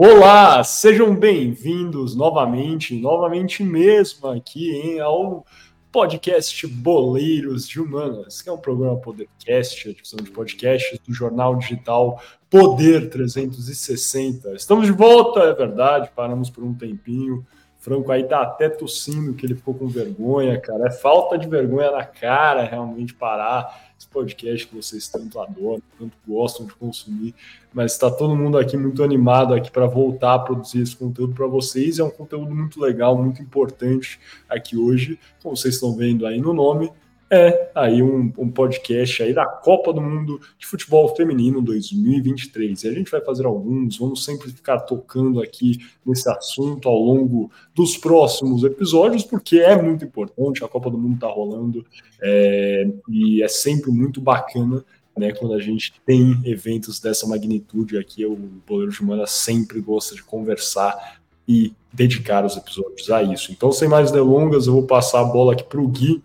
Olá, sejam bem-vindos novamente, novamente mesmo aqui hein, ao podcast Boleiros de Humanas, que é um programa Podercast, a divisão de podcasts do jornal digital Poder 360. Estamos de volta, é verdade, paramos por um tempinho. Franco aí tá até tossindo que ele ficou com vergonha, cara. É falta de vergonha na cara realmente parar esse podcast que vocês tanto adoram, tanto gostam de consumir, mas está todo mundo aqui muito animado aqui para voltar a produzir esse conteúdo para vocês. É um conteúdo muito legal, muito importante aqui hoje, como vocês estão vendo aí no nome é aí um, um, podcast aí da Copa do Mundo de Futebol Feminino 2023. E a gente vai fazer alguns, vamos sempre ficar tocando aqui nesse assunto ao longo dos próximos episódios, porque é muito importante, a Copa do Mundo está rolando é, e é sempre muito bacana né, quando a gente tem eventos dessa magnitude aqui, o Boleiro de Mana sempre gosta de conversar e dedicar os episódios a isso. Então, sem mais delongas, eu vou passar a bola aqui para o Gui,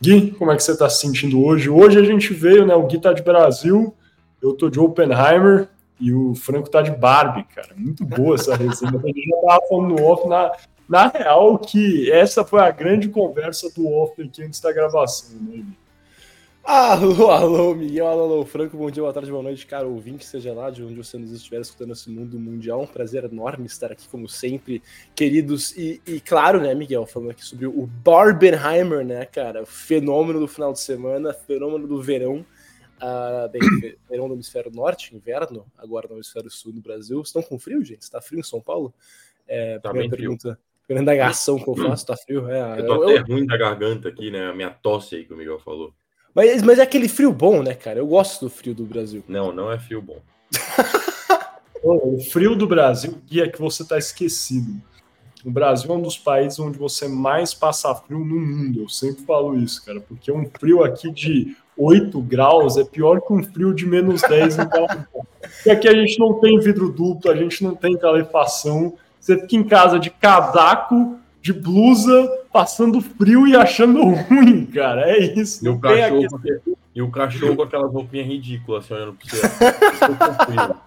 Gui, como é que você está se sentindo hoje? Hoje a gente veio, né? O Gui tá de Brasil, eu tô de Oppenheimer e o Franco tá de Barbie, cara. Muito boa essa resenha. A gente já tava falando no off, na, na real, que essa foi a grande conversa do off aqui antes da gravação, né, Gui? Alô, alô, Miguel, alô, alô, Franco, bom dia, boa tarde, boa noite, cara, ouvinte, seja lá de onde você nos estiver escutando esse mundo mundial, um prazer enorme estar aqui, como sempre, queridos, e, e claro, né, Miguel, falando aqui sobre o Barbenheimer, né, cara, fenômeno do final de semana, fenômeno do verão, uh, bem, verão do hemisfério norte, inverno, agora no hemisfério sul do Brasil, estão com frio, gente? Está frio em São Paulo? É, tá bem pergunta, frio. Primeira indagação que eu faço, tá frio? É, eu tô eu, até eu... ruim da garganta aqui, né, a minha tosse aí que o Miguel falou. Mas, mas é aquele frio bom, né, cara? Eu gosto do frio do Brasil. Não, não é frio bom. o frio do Brasil, e é que você tá esquecido. O Brasil é um dos países onde você mais passa frio no mundo. Eu sempre falo isso, cara, porque um frio aqui de 8 graus é pior que um frio de menos 10 em Porque aqui a gente não tem vidro duplo, a gente não tem calefação. Você fica em casa de casaco, de blusa, passando frio e achando ruim, cara. É isso. E o cachorro, e o cachorro com aquelas roupinhas ridículas, assim, olhando pra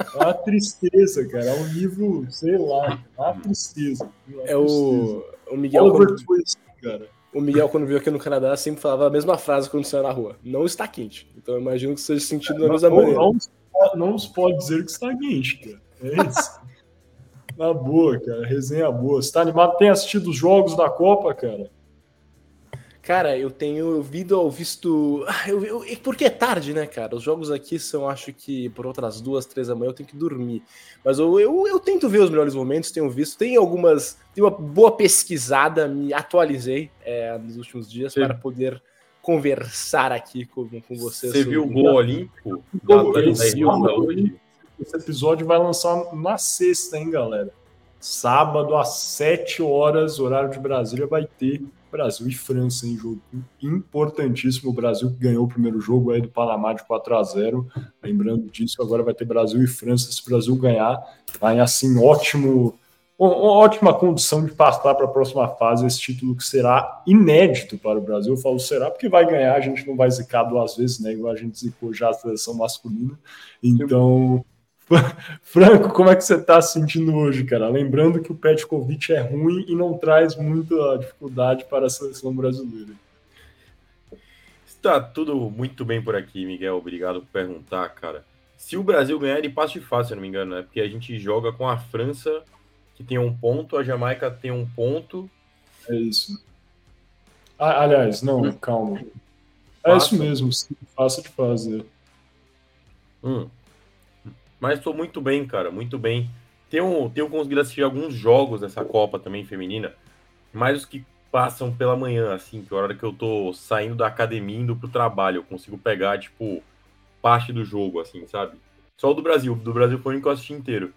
você. é uma tristeza, cara. É um livro, sei lá, é uma tristeza. Uma é o, o Miguel. Quando... Twist, cara. O Miguel, quando veio aqui no Canadá, sempre falava a mesma frase quando saiu na rua: não está quente. Então eu imagino que seja sentido da mesma maneira. Não, não, não se pode dizer que está quente, cara. É isso. Na boa, cara. Resenha boa. Você tá animado? Tem assistido os jogos da Copa, cara? Cara, eu tenho visto, visto. Ah, eu, eu, porque é tarde, né, cara? Os jogos aqui são, acho que por outras duas, três da manhã eu tenho que dormir. Mas eu, eu, eu tento ver os melhores momentos, tenho visto. Tem algumas. Tem uma boa pesquisada, me atualizei é, nos últimos dias Sim. para poder conversar aqui com, com vocês. Você viu o gol olímpico? hoje? Esse episódio vai lançar na sexta, hein, galera? Sábado às 7 horas, horário de Brasília, vai ter Brasil e França em jogo importantíssimo. O Brasil ganhou o primeiro jogo aí do Panamá de 4 a 0 Lembrando disso, agora vai ter Brasil e França. Se o Brasil ganhar, vai assim ótimo, ótima condição de passar para a próxima fase. Esse título que será inédito para o Brasil. Eu falo será porque vai ganhar, a gente não vai zicar duas vezes, né? Igual a gente zicou já a seleção masculina. Então. Franco, como é que você está se sentindo hoje, cara? Lembrando que o Petkovic é ruim e não traz muita dificuldade para a seleção brasileira. Está tudo muito bem por aqui, Miguel. Obrigado por perguntar, cara. Se o Brasil ganhar, ele passa de fácil, se não me engano, né? Porque a gente joga com a França, que tem um ponto, a Jamaica tem um ponto. É isso. Ah, aliás, não, calma. É isso mesmo, sim, fácil de fazer. Hum. Mas estou muito bem, cara, muito bem. Tenho, tenho conseguido assistir alguns jogos dessa Copa também feminina, mais os que passam pela manhã, assim, que é a hora que eu tô saindo da academia indo pro trabalho, eu consigo pegar, tipo, parte do jogo, assim, sabe? Só o do Brasil, do Brasil foi o que eu assisti inteiro.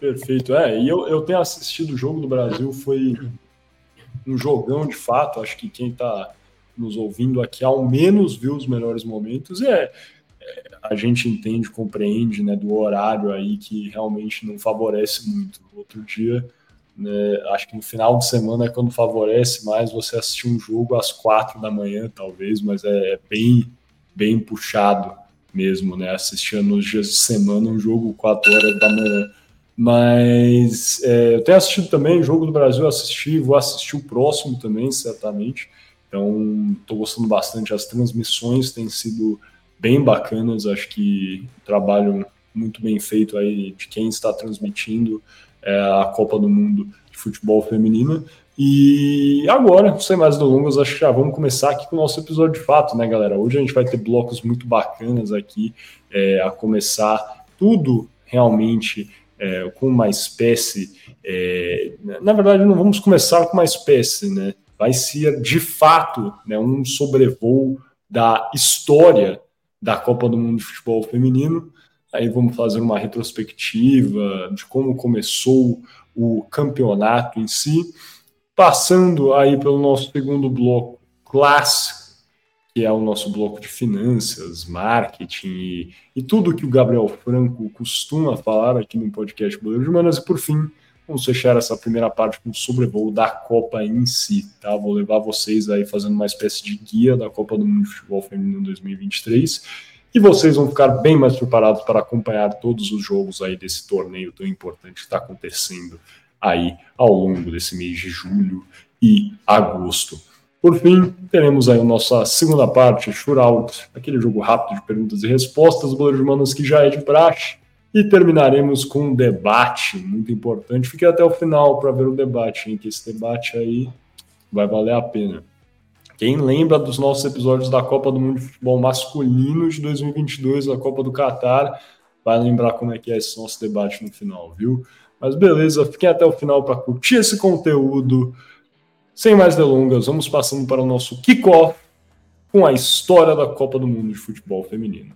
Perfeito, é, e eu, eu tenho assistido o jogo do Brasil, foi um jogão de fato, acho que quem tá nos ouvindo aqui ao menos viu os melhores momentos, e é, a gente entende, compreende, né, do horário aí que realmente não favorece muito. Outro dia, né, acho que no final de semana é quando favorece mais você assistir um jogo às quatro da manhã, talvez, mas é, é bem, bem puxado mesmo, né? Assistia nos dias de semana um jogo 4 horas da manhã. Mas é, eu tenho assistido também Jogo do Brasil, assisti, vou assistir o próximo também, certamente. Então, estou gostando bastante. As transmissões têm sido bem bacanas. Acho que trabalho muito bem feito aí de quem está transmitindo é, a Copa do Mundo de Futebol Feminino. E agora, sem mais delongas, acho que já vamos começar aqui com o nosso episódio de fato, né, galera? Hoje a gente vai ter blocos muito bacanas aqui, é, a começar tudo realmente é, com uma espécie. É, na verdade, não vamos começar com uma espécie, né? Vai ser de fato né, um sobrevoo da história da Copa do Mundo de Futebol Feminino. Aí vamos fazer uma retrospectiva de como começou o campeonato em si Passando aí pelo nosso segundo bloco clássico, que é o nosso bloco de finanças, marketing e, e tudo que o Gabriel Franco costuma falar aqui no podcast Boleiro de Manas. E por fim, vamos fechar essa primeira parte com o sobrevoo da Copa em si, tá? Vou levar vocês aí fazendo uma espécie de guia da Copa do Mundo de Futebol Feminino 2023 e vocês vão ficar bem mais preparados para acompanhar todos os jogos aí desse torneio tão importante que está acontecendo aí ao longo desse mês de julho e agosto. Por fim, teremos aí a nossa segunda parte, Shootout, aquele jogo rápido de perguntas e respostas, goleiros humanos que já é de praxe. E terminaremos com um debate muito importante. Fique até o final para ver o debate, hein? Que esse debate aí vai valer a pena. Quem lembra dos nossos episódios da Copa do Mundo de Futebol Masculino de 2022, a Copa do Catar, vai lembrar como é que é esse nosso debate no final, viu? Mas beleza, fiquem até o final para curtir esse conteúdo. Sem mais delongas, vamos passando para o nosso kickoff com a história da Copa do Mundo de Futebol Feminino.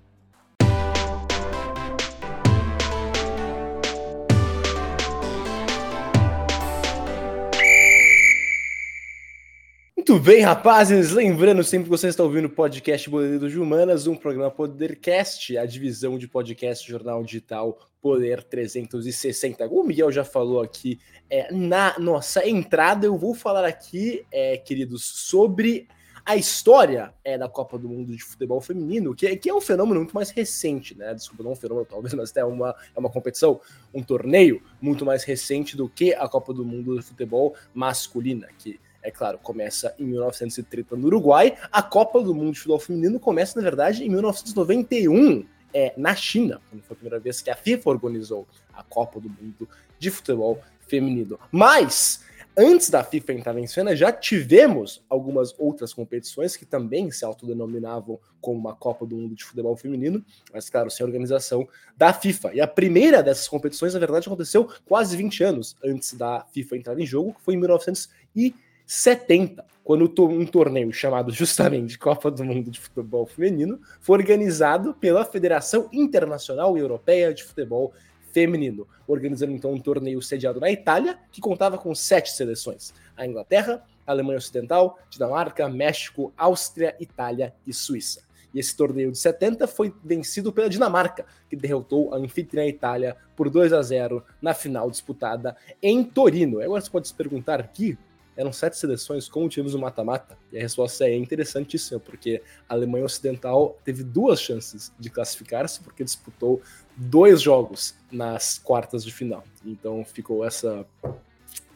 Muito bem, rapazes. Lembrando sempre que você está ouvindo o podcast Boleiro de Humanas, um programa Podercast, a divisão de podcast jornal digital Poder 360. Como o Miguel já falou aqui é, na nossa entrada, eu vou falar aqui, é, queridos, sobre a história é, da Copa do Mundo de Futebol Feminino, que, que é um fenômeno muito mais recente, né? Desculpa, não um fenômeno, talvez, mas até uma, é uma competição, um torneio muito mais recente do que a Copa do Mundo de Futebol masculina, que é claro, começa em 1930 no Uruguai. A Copa do Mundo de Futebol Feminino começa, na verdade, em 1991 é, na China, quando foi a primeira vez que a FIFA organizou a Copa do Mundo de Futebol Feminino. Mas antes da FIFA entrar em cena, já tivemos algumas outras competições que também se autodenominavam como uma Copa do Mundo de Futebol Feminino, mas claro, sem organização da FIFA. E a primeira dessas competições, na verdade, aconteceu quase 20 anos antes da FIFA entrar em jogo, que foi em 1900 e 70, quando um torneio chamado justamente Copa do Mundo de Futebol Feminino foi organizado pela Federação Internacional Europeia de Futebol Feminino, organizando então um torneio sediado na Itália, que contava com sete seleções: a Inglaterra, a Alemanha Ocidental, Dinamarca, México, Áustria, Itália e Suíça. E esse torneio de 70 foi vencido pela Dinamarca, que derrotou a anfitriã Itália por 2 a 0 na final disputada em Torino. Agora você pode se perguntar aqui eram sete seleções, como tivemos o mata-mata? E a resposta é interessantíssima, porque a Alemanha Ocidental teve duas chances de classificar-se, porque disputou dois jogos nas quartas de final. Então ficou essa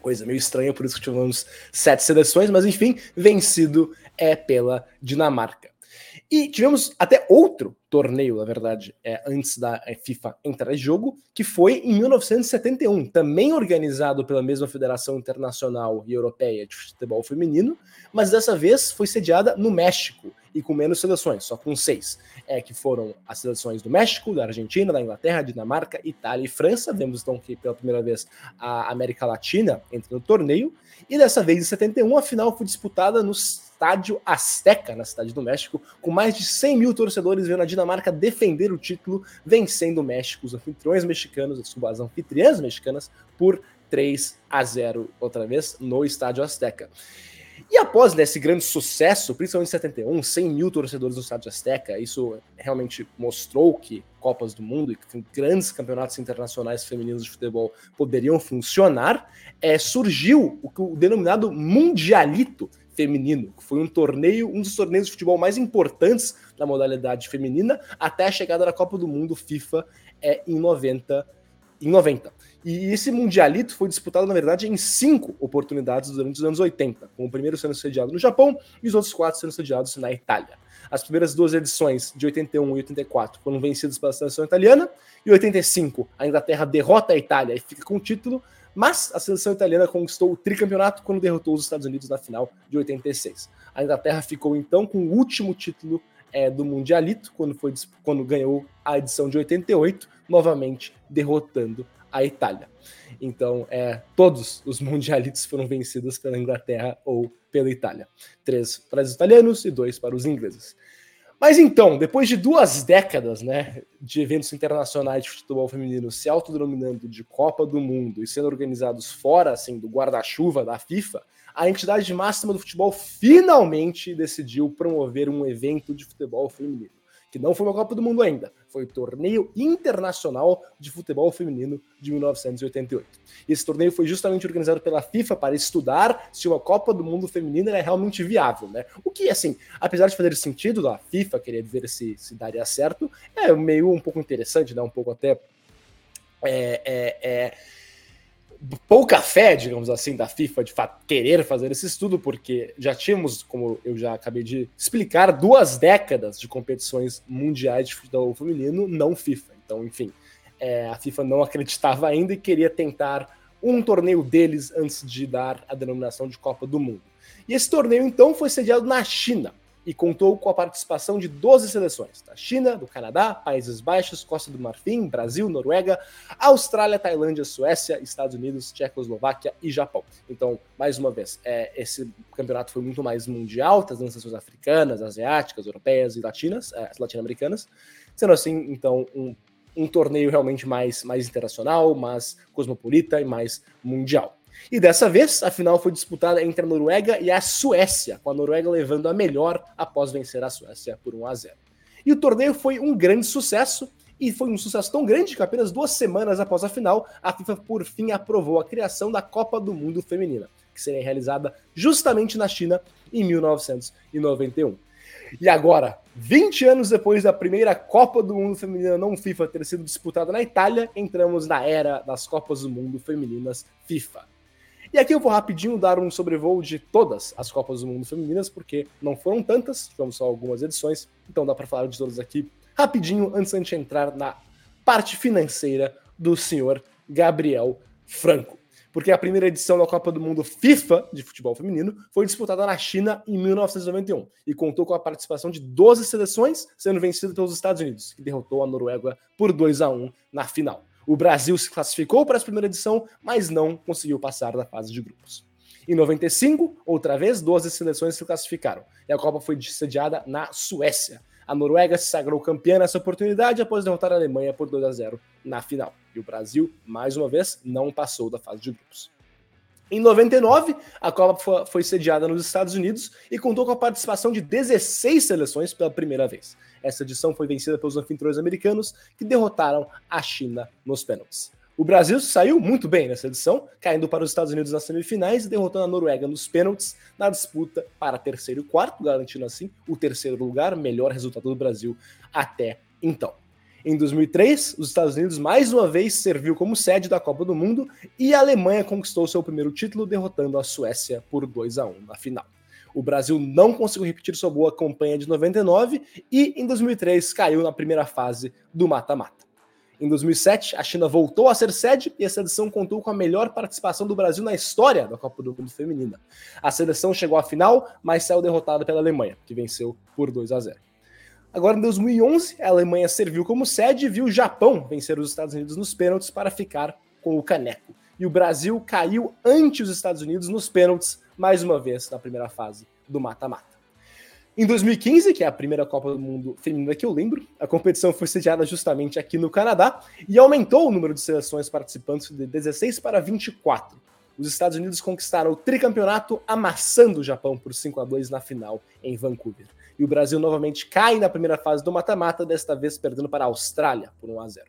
coisa meio estranha, por isso que tivemos sete seleções, mas enfim, vencido é pela Dinamarca. E tivemos até outro torneio, na verdade, é, antes da é, FIFA entrar em jogo, que foi em 1971, também organizado pela mesma Federação Internacional e Europeia de Futebol Feminino, mas dessa vez foi sediada no México e com menos seleções, só com seis, é, que foram as seleções do México, da Argentina, da Inglaterra, Dinamarca, Itália e França. Vemos então que pela primeira vez a América Latina entra no torneio, e dessa vez em 71 a final foi disputada nos Estádio Azteca, na cidade do México, com mais de 100 mil torcedores vendo a Dinamarca defender o título, vencendo o México, os anfitriões mexicanos, as anfitriãs mexicanas, por 3 a 0 outra vez no Estádio Azteca. E após né, esse grande sucesso, principalmente em 71, 100 mil torcedores no Estádio Azteca, isso realmente mostrou que Copas do Mundo e que grandes campeonatos internacionais femininos de futebol poderiam funcionar, é, surgiu o, o denominado Mundialito, feminino, que foi um torneio, um dos torneios de futebol mais importantes na modalidade feminina, até a chegada da Copa do Mundo FIFA é, em 90. Em 90. E esse Mundialito foi disputado, na verdade, em cinco oportunidades durante os anos 80, com o primeiro sendo sediado no Japão e os outros quatro sendo sediados na Itália. As primeiras duas edições, de 81 e 84, foram vencidas pela seleção italiana, e 85, a Inglaterra derrota a Itália e fica com o título, mas a seleção italiana conquistou o tricampeonato quando derrotou os Estados Unidos na final de 86. A Inglaterra ficou então com o último título é, do Mundialito, quando, foi, quando ganhou a edição de 88, novamente derrotando a Itália. Então, é, todos os mundialitos foram vencidos pela Inglaterra ou pela Itália. Três para os italianos e dois para os ingleses. Mas então, depois de duas décadas né, de eventos internacionais de futebol feminino se autodenominando de Copa do Mundo e sendo organizados fora assim, do guarda-chuva da FIFA, a entidade máxima do futebol finalmente decidiu promover um evento de futebol feminino que não foi uma Copa do Mundo ainda, foi o Torneio Internacional de Futebol Feminino de 1988. E esse torneio foi justamente organizado pela FIFA para estudar se uma Copa do Mundo feminina é realmente viável, né? O que, assim, apesar de fazer sentido da FIFA querer ver se, se daria certo, é meio um pouco interessante, né? Um pouco até. É, é, é pouca fé, digamos assim, da FIFA de querer fazer esse estudo, porque já tínhamos, como eu já acabei de explicar, duas décadas de competições mundiais de futebol feminino não FIFA. Então, enfim, é, a FIFA não acreditava ainda e queria tentar um torneio deles antes de dar a denominação de Copa do Mundo. E esse torneio, então, foi sediado na China e contou com a participação de 12 seleções, da China, do Canadá, Países Baixos, Costa do Marfim, Brasil, Noruega, Austrália, Tailândia, Suécia, Estados Unidos, Tchecoslováquia e Japão. Então, mais uma vez, é, esse campeonato foi muito mais mundial, trazendo seleções africanas, asiáticas, europeias e latinas, é, latino-americanas, sendo assim, então, um, um torneio realmente mais, mais internacional, mais cosmopolita e mais mundial. E dessa vez, a final foi disputada entre a Noruega e a Suécia, com a Noruega levando a melhor após vencer a Suécia por 1 a 0. E o torneio foi um grande sucesso, e foi um sucesso tão grande que apenas duas semanas após a final, a FIFA por fim aprovou a criação da Copa do Mundo Feminina, que seria realizada justamente na China em 1991. E agora, 20 anos depois da primeira Copa do Mundo Feminina não FIFA ter sido disputada na Itália, entramos na era das Copas do Mundo Femininas FIFA. E aqui eu vou rapidinho dar um sobrevoo de todas as Copas do Mundo femininas, porque não foram tantas, tivemos só algumas edições, então dá para falar de todas aqui rapidinho antes de a gente entrar na parte financeira do senhor Gabriel Franco. Porque a primeira edição da Copa do Mundo FIFA de futebol feminino foi disputada na China em 1991 e contou com a participação de 12 seleções, sendo vencida pelos Estados Unidos, que derrotou a Noruega por 2 a 1 na final. O Brasil se classificou para a primeira edição, mas não conseguiu passar da fase de grupos. Em 95, outra vez, 12 seleções se classificaram e a Copa foi sediada na Suécia. A Noruega se sagrou campeã nessa oportunidade após derrotar a Alemanha por 2 a 0 na final. E o Brasil, mais uma vez, não passou da fase de grupos. Em 99, a Copa foi sediada nos Estados Unidos e contou com a participação de 16 seleções pela primeira vez. Essa edição foi vencida pelos anfitriões americanos, que derrotaram a China nos pênaltis. O Brasil saiu muito bem nessa edição, caindo para os Estados Unidos nas semifinais e derrotando a Noruega nos pênaltis na disputa para terceiro e quarto, garantindo assim o terceiro lugar, melhor resultado do Brasil até então. Em 2003, os Estados Unidos mais uma vez serviu como sede da Copa do Mundo e a Alemanha conquistou seu primeiro título, derrotando a Suécia por 2 a 1 na final. O Brasil não conseguiu repetir sua boa campanha de 99 e em 2003 caiu na primeira fase do mata-mata. Em 2007, a China voltou a ser sede e essa edição contou com a melhor participação do Brasil na história da Copa do Mundo Feminina. A seleção chegou à final, mas saiu derrotada pela Alemanha, que venceu por 2 a 0. Agora, em 2011, a Alemanha serviu como sede e viu o Japão vencer os Estados Unidos nos pênaltis para ficar com o caneco. E o Brasil caiu ante os Estados Unidos nos pênaltis, mais uma vez, na primeira fase do mata-mata. Em 2015, que é a primeira Copa do Mundo feminina que eu lembro, a competição foi sediada justamente aqui no Canadá e aumentou o número de seleções participantes de 16 para 24. Os Estados Unidos conquistaram o tricampeonato, amassando o Japão por 5 a 2 na final em Vancouver e o Brasil novamente cai na primeira fase do mata-mata, desta vez perdendo para a Austrália por 1 a 0.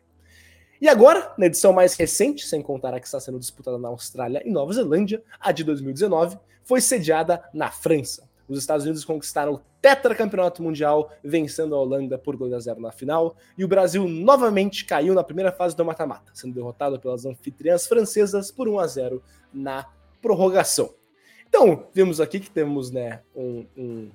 E agora, na edição mais recente, sem contar a que está sendo disputada na Austrália e Nova Zelândia, a de 2019, foi sediada na França. Os Estados Unidos conquistaram o tetracampeonato mundial, vencendo a Holanda por 2 a 0 na final, e o Brasil novamente caiu na primeira fase do mata-mata, sendo derrotado pelas anfitriãs francesas por 1 a 0 na prorrogação. Então, vimos aqui que temos né, um, um,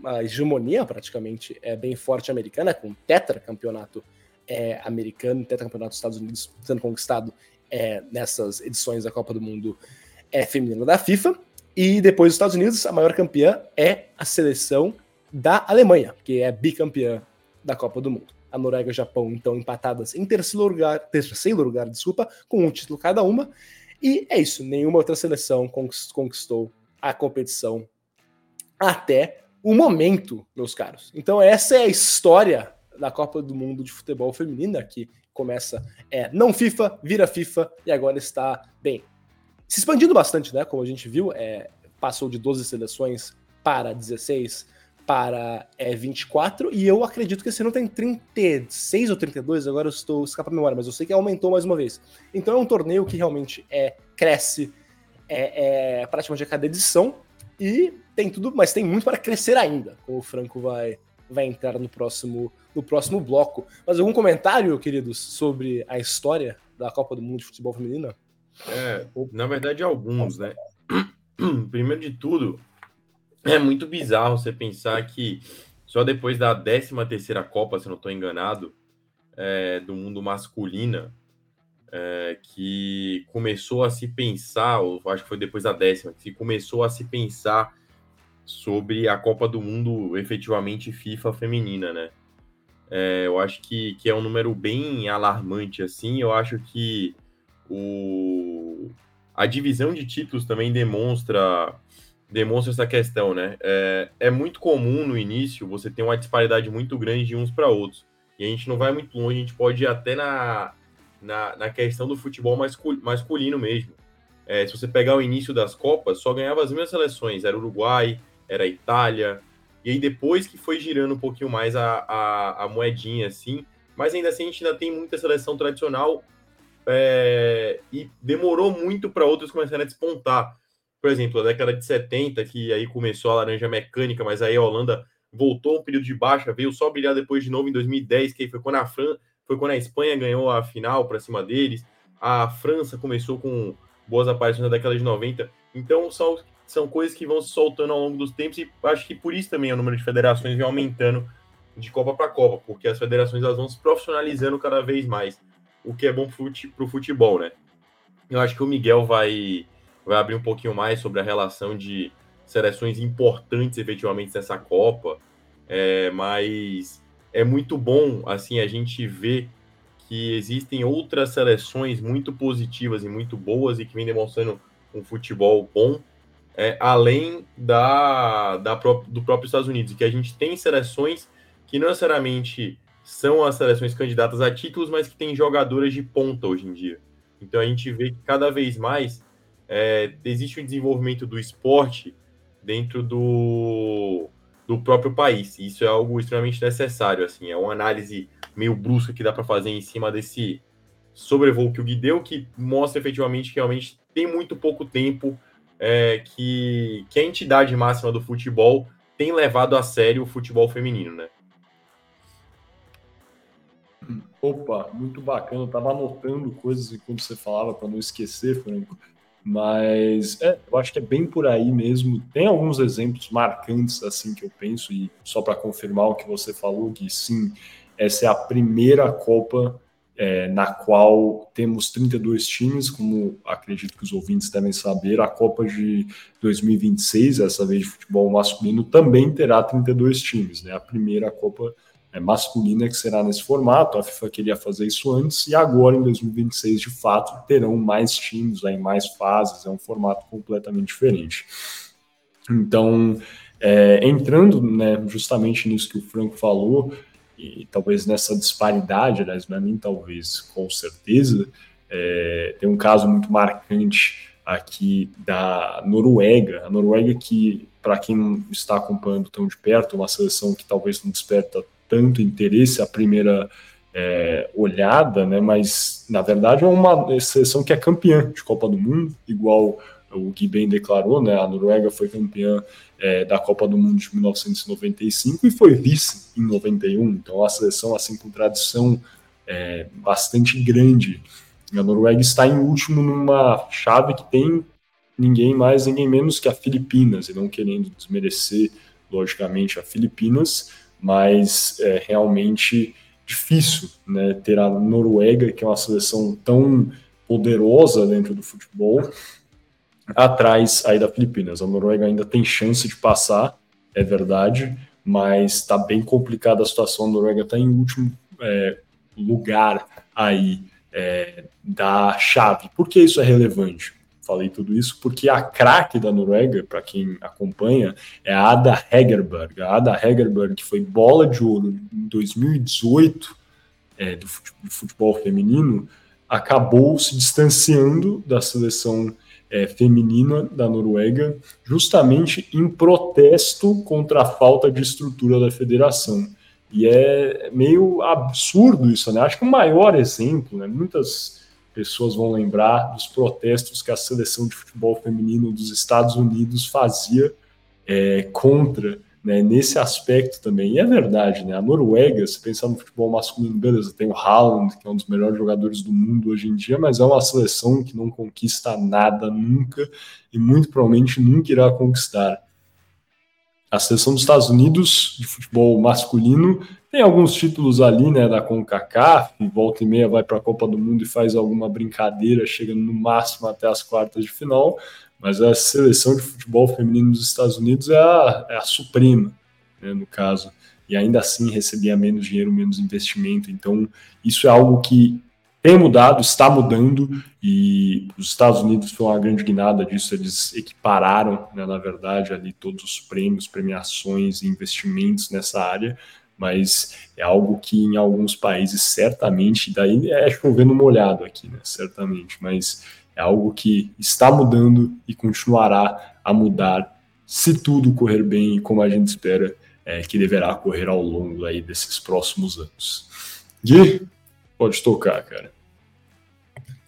uma hegemonia praticamente é, bem forte americana, com tetracampeonato é, americano, tetracampeonato dos Estados Unidos sendo conquistado é, nessas edições da Copa do Mundo é, feminina da FIFA. E depois dos Estados Unidos, a maior campeã é a seleção da Alemanha, que é bicampeã da Copa do Mundo. A Noruega e o Japão, então, empatadas em terceiro lugar, terceiro lugar, desculpa, com um título cada uma. E é isso, nenhuma outra seleção conquistou a competição até o momento, meus caros. Então, essa é a história da Copa do Mundo de Futebol Feminina, que começa é, não FIFA, vira FIFA e agora está, bem, se expandindo bastante, né? Como a gente viu, é, passou de 12 seleções para 16, para é, 24, e eu acredito que esse ano tem 36 ou 32, agora eu estou escapando a memória, mas eu sei que aumentou mais uma vez. Então é um torneio que realmente é, cresce é, é, praticamente a cada edição, e tem tudo, mas tem muito para crescer ainda, como o Franco vai, vai entrar no próximo, no próximo bloco. Mas algum comentário, queridos, sobre a história da Copa do Mundo de Futebol Feminino? É, na verdade, alguns, né? Primeiro de tudo, é muito bizarro você pensar que só depois da 13 terceira Copa, se não estou enganado, é, do mundo masculina, é, que começou a se pensar, ou acho que foi depois da décima, que começou a se pensar sobre a Copa do Mundo efetivamente FIFA feminina, né? É, eu acho que, que é um número bem alarmante, assim. Eu acho que o, a divisão de títulos também demonstra demonstra essa questão, né? É, é muito comum no início você ter uma disparidade muito grande de uns para outros. E a gente não vai muito longe, a gente pode ir até na, na, na questão do futebol masculino mesmo. É, se você pegar o início das Copas, só ganhava as mesmas seleções. Era Uruguai, era Itália. E aí depois que foi girando um pouquinho mais a, a, a moedinha, assim. Mas ainda assim a gente ainda tem muita seleção tradicional é, e demorou muito para outras começarem a despontar. Por exemplo, a década de 70, que aí começou a laranja mecânica, mas aí a Holanda voltou um período de baixa, veio só brilhar depois de novo em 2010, que aí foi quando a Fran foi quando a Espanha ganhou a final para cima deles. A França começou com boas aparições na década de 90. Então são, são coisas que vão se soltando ao longo dos tempos e acho que por isso também o número de federações vem aumentando de Copa para Copa, porque as federações elas vão se profissionalizando cada vez mais o que é bom para o futebol, né? Eu acho que o Miguel vai, vai abrir um pouquinho mais sobre a relação de seleções importantes efetivamente nessa Copa, é, mas é muito bom assim a gente ver que existem outras seleções muito positivas e muito boas e que vem demonstrando um futebol bom, é, além da, da do próprio Estados Unidos, que a gente tem seleções que não necessariamente são as seleções candidatas a títulos, mas que tem jogadoras de ponta hoje em dia. Então a gente vê que cada vez mais é, existe um desenvolvimento do esporte dentro do, do próprio país. Isso é algo extremamente necessário. Assim, é uma análise meio brusca que dá para fazer em cima desse sobrevoo que o Gui deu, que mostra efetivamente que realmente tem muito pouco tempo é, que, que a entidade máxima do futebol tem levado a sério o futebol feminino, né? Opa, muito bacana. Eu tava anotando coisas enquanto você falava para não esquecer, Franco. Mas é, eu acho que é bem por aí mesmo. Tem alguns exemplos marcantes assim que eu penso, e só para confirmar o que você falou, que sim, essa é a primeira Copa é, na qual temos 32 times, como acredito que os ouvintes devem saber, a Copa de 2026, essa vez de futebol masculino, também terá 32 times, né? A primeira Copa masculina que será nesse formato. A FIFA queria fazer isso antes e agora, em 2026, de fato, terão mais times, em mais fases. É um formato completamente diferente. Então, é, entrando né, justamente nisso que o Franco falou, e talvez nessa disparidade, aliás, não é nem talvez, com certeza, é, tem um caso muito marcante aqui da Noruega. A Noruega que, para quem está acompanhando tão de perto, é uma seleção que talvez não desperta tanto interesse à primeira é, olhada, né? Mas na verdade é uma seleção que é campeã de Copa do Mundo, igual o Gui bem declarou, né? A Noruega foi campeã é, da Copa do Mundo de 1995 e foi vice em 91. Então, a seleção, assim, com tradição é, bastante grande. A Noruega está em último numa chave que tem ninguém mais, ninguém menos que a Filipinas, e não querendo desmerecer, logicamente, a Filipinas, mas é realmente difícil né, ter a Noruega, que é uma seleção tão poderosa dentro do futebol, atrás aí da Filipinas. A Noruega ainda tem chance de passar, é verdade, mas está bem complicada a situação. A Noruega está em último é, lugar aí é, da chave. Por que isso é relevante? Falei tudo isso porque a craque da Noruega, para quem acompanha, é a Ada Hegerberg. A Ada Hegerberg, que foi bola de ouro em 2018 é, do futebol feminino, acabou se distanciando da seleção é, feminina da Noruega, justamente em protesto contra a falta de estrutura da federação. E é meio absurdo isso, né? Acho que o maior exemplo, né? Muitas pessoas vão lembrar dos protestos que a seleção de futebol feminino dos Estados Unidos fazia é, contra né, nesse aspecto também. E é verdade, né? A Noruega, se pensar no futebol masculino, beleza, tem o Haaland, que é um dos melhores jogadores do mundo hoje em dia, mas é uma seleção que não conquista nada nunca e muito provavelmente nunca irá conquistar. A seleção dos Estados Unidos de futebol masculino tem alguns títulos ali, né, da CONCACAF, volta e meia vai para a Copa do Mundo e faz alguma brincadeira, chegando no máximo até as quartas de final, mas a seleção de futebol feminino dos Estados Unidos é a, é a suprema, né, no caso, e ainda assim recebia menos dinheiro, menos investimento. Então, isso é algo que tem mudado, está mudando, e os Estados Unidos foi uma grande guinada disso, eles equipararam, né, na verdade, ali todos os prêmios, premiações e investimentos nessa área, mas é algo que em alguns países certamente, daí é chovendo molhado aqui, né, certamente, mas é algo que está mudando e continuará a mudar se tudo correr bem e como a gente espera é, que deverá correr ao longo aí desses próximos anos. Gui, pode tocar, cara.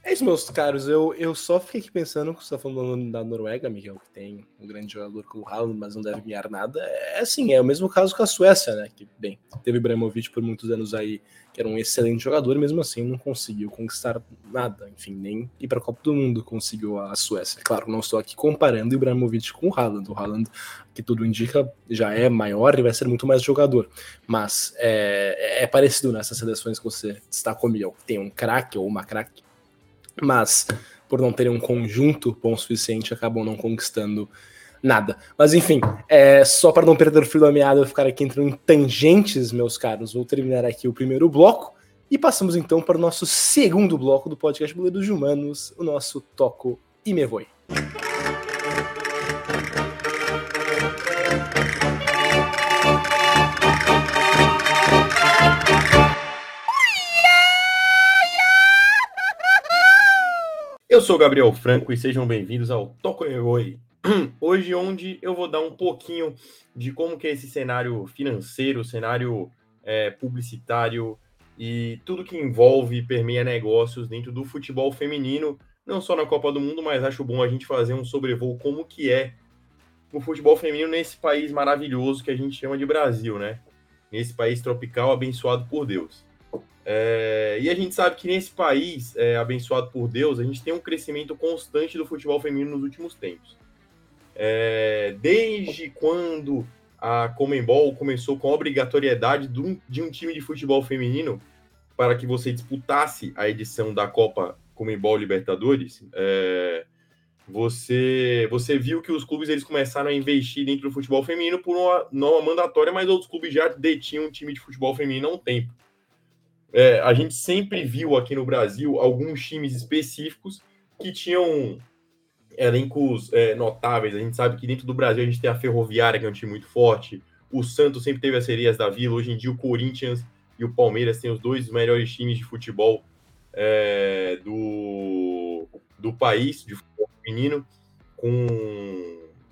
É isso, meus caros. Eu, eu só fiquei aqui pensando que você está falando da Noruega, Miguel, que tem um grande jogador como o Haaland, mas não deve ganhar nada. É assim, é o mesmo caso com a Suécia, né? Que, bem, teve Ibrahimovic por muitos anos aí, que era um excelente jogador, mesmo assim não conseguiu conquistar nada. Enfim, nem ir para a Copa do Mundo conseguiu a Suécia. Claro, não estou aqui comparando Ibrahimovic com o Haaland. O Haaland, que tudo indica, já é maior e vai ser muito mais jogador. Mas é, é parecido nessas seleções que você destacou, Miguel. Tem um craque ou uma craque mas por não terem um conjunto bom o suficiente, acabam não conquistando nada. Mas enfim, é, só para não perder o fio da meada, eu ficar aqui entrando em tangentes, meus caros, vou terminar aqui o primeiro bloco e passamos então para o nosso segundo bloco do podcast Boleiros de Humanos, o nosso Toco e Me Voe. Eu sou Gabriel Franco e sejam bem-vindos ao Tokoegoi. Hoje, onde eu vou dar um pouquinho de como que é esse cenário financeiro, cenário é, publicitário e tudo que envolve e permeia negócios dentro do futebol feminino, não só na Copa do Mundo, mas acho bom a gente fazer um sobrevoo como que é o futebol feminino nesse país maravilhoso que a gente chama de Brasil, né? Nesse país tropical abençoado por Deus. É, e a gente sabe que nesse país, é, abençoado por Deus, a gente tem um crescimento constante do futebol feminino nos últimos tempos. É, desde quando a Comembol começou com a obrigatoriedade de um, de um, time de futebol feminino para que você disputasse a edição da Copa Comembol Libertadores, é, você, você viu que os clubes eles começaram a investir dentro do futebol feminino por uma norma mandatória, mas outros clubes já detinham um time de futebol feminino há um tempo. É, a gente sempre viu aqui no Brasil alguns times específicos que tinham elencos é, notáveis. A gente sabe que dentro do Brasil a gente tem a Ferroviária, que é um time muito forte. O Santos sempre teve as serias da Vila. Hoje em dia o Corinthians e o Palmeiras têm os dois melhores times de futebol é, do, do país, de futebol feminino, com,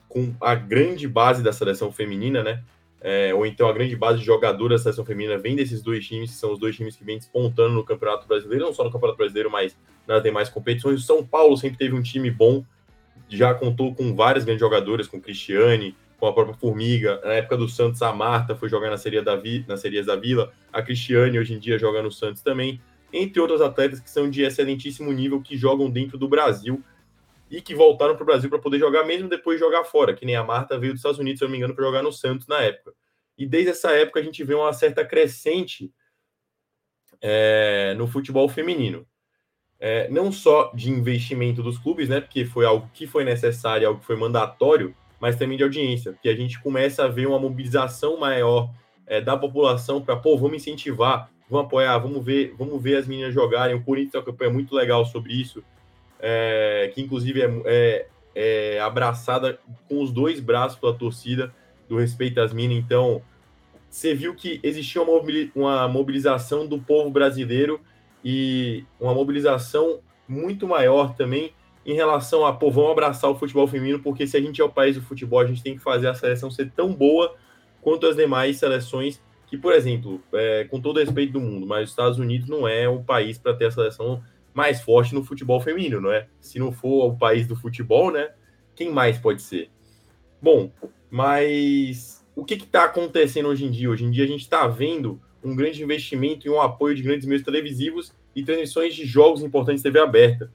com a grande base da seleção feminina, né? É, ou então a grande base de jogadoras da seleção feminina vem desses dois times, que são os dois times que vêm despontando no Campeonato Brasileiro, não só no Campeonato Brasileiro, mas nas demais competições. O São Paulo sempre teve um time bom já contou com vários grandes jogadores, com Cristiane, com a própria Formiga. Na época do Santos, a Marta foi jogar na Série da, Vi, na Série da Vila. A Cristiane, hoje em dia, joga no Santos também. Entre outros atletas que são de excelentíssimo nível, que jogam dentro do Brasil e que voltaram para o Brasil para poder jogar, mesmo depois de jogar fora. Que nem a Marta veio dos Estados Unidos, se eu não me engano, para jogar no Santos na época. E desde essa época a gente vê uma certa crescente é, no futebol feminino. É, não só de investimento dos clubes, né? Porque foi algo que foi necessário, algo que foi mandatório, mas também de audiência, porque a gente começa a ver uma mobilização maior é, da população para, pô, vamos incentivar, vamos apoiar, vamos ver, vamos ver as meninas jogarem. O Corinthians tem uma campanha muito legal sobre isso, é, que inclusive é, é, é, abraçada com os dois braços pela torcida do respeito às minas. Então, você viu que existia uma mobilização do povo brasileiro e uma mobilização muito maior também em relação a, pô, vamos abraçar o futebol feminino, porque se a gente é o país do futebol, a gente tem que fazer a seleção ser tão boa quanto as demais seleções, que, por exemplo, é, com todo respeito do mundo, mas os Estados Unidos não é o país para ter a seleção mais forte no futebol feminino, não é? Se não for o país do futebol, né? Quem mais pode ser? Bom, mas o que está acontecendo hoje em dia? Hoje em dia a gente está vendo um grande investimento e um apoio de grandes meios televisivos e transmissões de jogos importantes de TV aberta.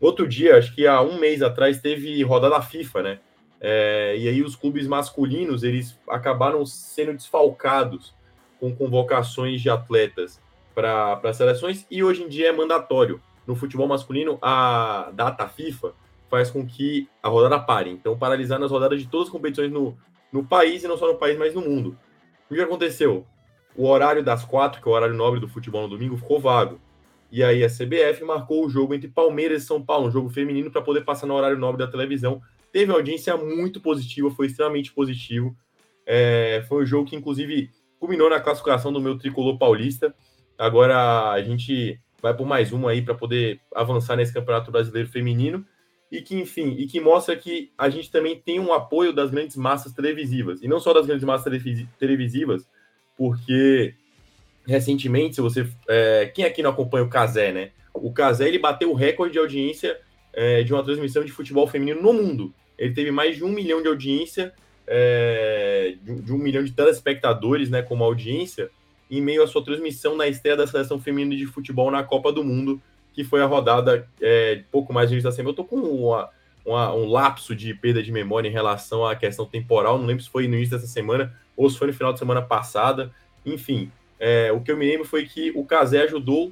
Outro dia, acho que há um mês atrás, teve rodada FIFA, né? É, e aí os clubes masculinos, eles acabaram sendo desfalcados com convocações de atletas para seleções e hoje em dia é mandatório. No futebol masculino, a data FIFA faz com que a rodada pare. Então, paralisando as rodadas de todas as competições no, no país e não só no país, mas no mundo. O que aconteceu? O horário das quatro, que é o horário nobre do futebol no domingo, ficou vago. E aí a CBF marcou o jogo entre Palmeiras e São Paulo, um jogo feminino, para poder passar no horário nobre da televisão. Teve uma audiência muito positiva, foi extremamente positivo. É, foi um jogo que, inclusive, culminou na classificação do meu tricolor paulista. Agora a gente vai por mais uma aí para poder avançar nesse Campeonato Brasileiro Feminino. E que, enfim, e que mostra que a gente também tem um apoio das grandes massas televisivas. E não só das grandes massas televisivas, porque recentemente, se você. É, quem aqui não acompanha o Casé, né? O Casé ele bateu o recorde de audiência é, de uma transmissão de futebol feminino no mundo. Ele teve mais de um milhão de audiência, é, de, um milhão de telespectadores, né, como audiência, em meio à sua transmissão na estreia da seleção feminina de futebol na Copa do Mundo, que foi a rodada é, pouco mais no início da semana. Eu tô com uma, uma, um lapso de perda de memória em relação à questão temporal, não lembro se foi no início dessa semana ou se foi no final de semana passada. Enfim, é, o que eu me lembro foi que o Casé ajudou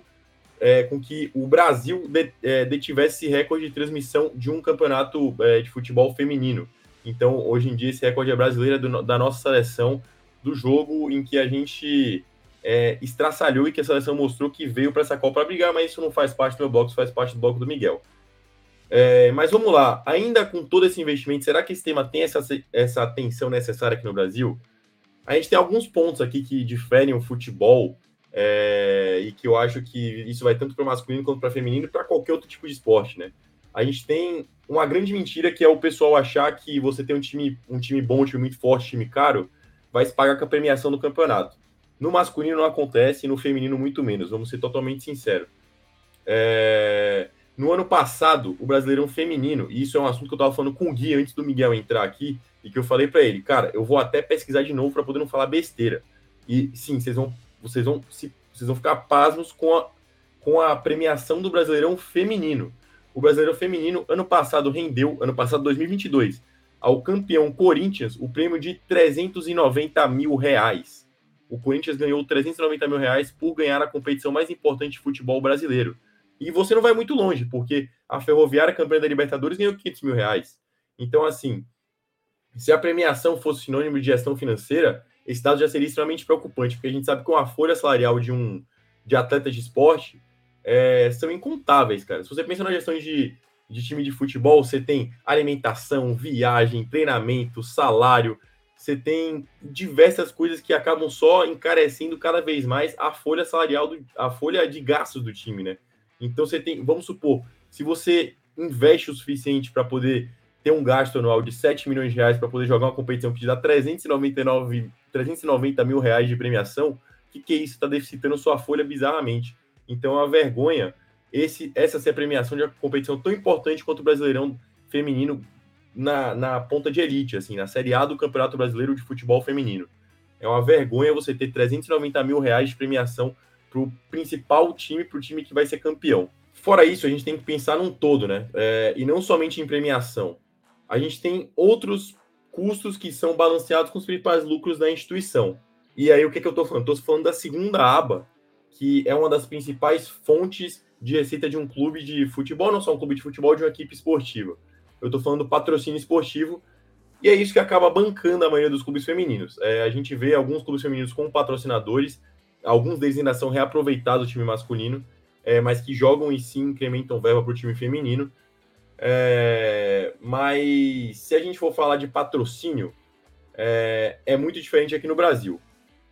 é, com que o Brasil de, é, detivesse esse recorde de transmissão de um campeonato é, de futebol feminino. Então, hoje em dia, esse recorde é brasileiro do, da nossa seleção, do jogo em que a gente é, estraçalhou e que a seleção mostrou que veio para essa Copa para brigar, mas isso não faz parte do meu bloco, isso faz parte do bloco do Miguel. É, mas vamos lá, ainda com todo esse investimento, será que esse tema tem essa, essa atenção necessária aqui no Brasil? A gente tem alguns pontos aqui que diferem o futebol é, e que eu acho que isso vai tanto para masculino quanto para feminino para qualquer outro tipo de esporte, né? A gente tem uma grande mentira que é o pessoal achar que você tem um time, um time bom, um time muito forte, um time caro, vai se pagar com a premiação do campeonato. No masculino não acontece no feminino muito menos, vamos ser totalmente sinceros. É... No ano passado, o Brasileirão Feminino, e isso é um assunto que eu estava falando com o Gui antes do Miguel entrar aqui, e que eu falei para ele, cara, eu vou até pesquisar de novo para poder não falar besteira. E sim, vocês vão, vocês vão, se, vocês vão ficar pasmos com a, com a premiação do Brasileirão Feminino. O Brasileirão Feminino, ano passado, rendeu, ano passado, 2022, ao campeão Corinthians, o prêmio de 390 mil reais. O Corinthians ganhou 390 mil reais por ganhar a competição mais importante de futebol brasileiro. E você não vai muito longe, porque a Ferroviária, campeã da Libertadores, ganhou 500 mil reais. Então, assim, se a premiação fosse sinônimo de gestão financeira, esse dado já seria extremamente preocupante, porque a gente sabe que a folha salarial de um de atleta de esporte é, são incontáveis, cara. Se você pensa na gestão de, de time de futebol, você tem alimentação, viagem, treinamento, salário, você tem diversas coisas que acabam só encarecendo cada vez mais a folha salarial, do, a folha de gastos do time, né? Então você tem, vamos supor, se você investe o suficiente para poder ter um gasto anual de 7 milhões de reais para poder jogar uma competição que te dá 399, 390 mil reais de premiação, que, que é isso? Está deficitando sua folha bizarramente. Então é uma vergonha esse, essa ser a premiação de uma competição tão importante quanto o Brasileirão feminino na, na ponta de elite, assim, na Série A do Campeonato Brasileiro de Futebol Feminino. É uma vergonha você ter 390 mil reais de premiação para o principal time, para o time que vai ser campeão. Fora isso, a gente tem que pensar num todo, né? É, e não somente em premiação. A gente tem outros custos que são balanceados com os principais lucros da instituição. E aí, o que, é que eu estou falando? Estou falando da segunda aba, que é uma das principais fontes de receita de um clube de futebol, não só um clube de futebol, de uma equipe esportiva. Eu estou falando do patrocínio esportivo, e é isso que acaba bancando a maioria dos clubes femininos. É, a gente vê alguns clubes femininos com patrocinadores, alguns deles ainda são reaproveitados do time masculino, é, mas que jogam e sim incrementam verba para o time feminino. É, mas se a gente for falar de patrocínio, é, é muito diferente aqui no Brasil.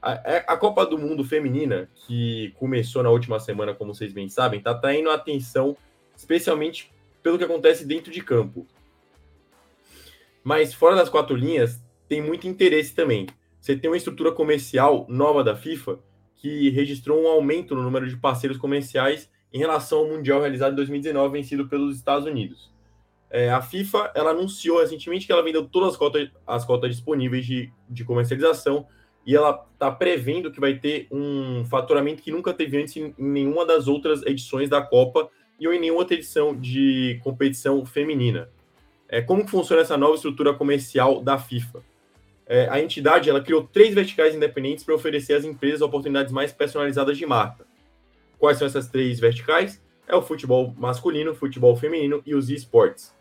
A, é, a, Copa do Mundo Feminina, que começou na última semana, como vocês bem sabem, está traindo atenção, especialmente pelo que acontece dentro de campo. Mas fora das quatro linhas, tem muito interesse também. Você tem uma estrutura comercial nova da FIFA que registrou um aumento no número de parceiros comerciais em relação ao Mundial realizado em 2019, vencido pelos Estados Unidos. É, a FIFA ela anunciou recentemente que ela vendeu todas as cotas, as cotas disponíveis de, de comercialização e ela está prevendo que vai ter um faturamento que nunca teve antes em, nenhuma das outras edições da Copa e ou em nenhuma outra edição de competição feminina. É, como funciona essa nova estrutura comercial da FIFA? É, a entidade ela criou três verticais independentes para oferecer às empresas oportunidades mais personalizadas de marca. Quais são essas três verticais? É o futebol masculino, futebol feminino e os esportes.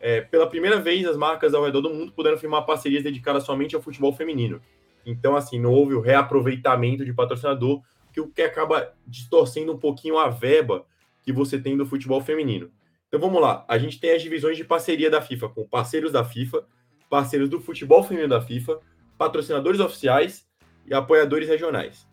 É, pela primeira vez, as marcas ao redor do mundo puderam firmar parcerias dedicadas somente ao futebol feminino. Então, assim, não houve o reaproveitamento de patrocinador, que o que acaba distorcendo um pouquinho a verba que você tem do futebol feminino. Então vamos lá, a gente tem as divisões de parceria da FIFA com parceiros da FIFA, parceiros do futebol feminino da FIFA, patrocinadores oficiais e apoiadores regionais.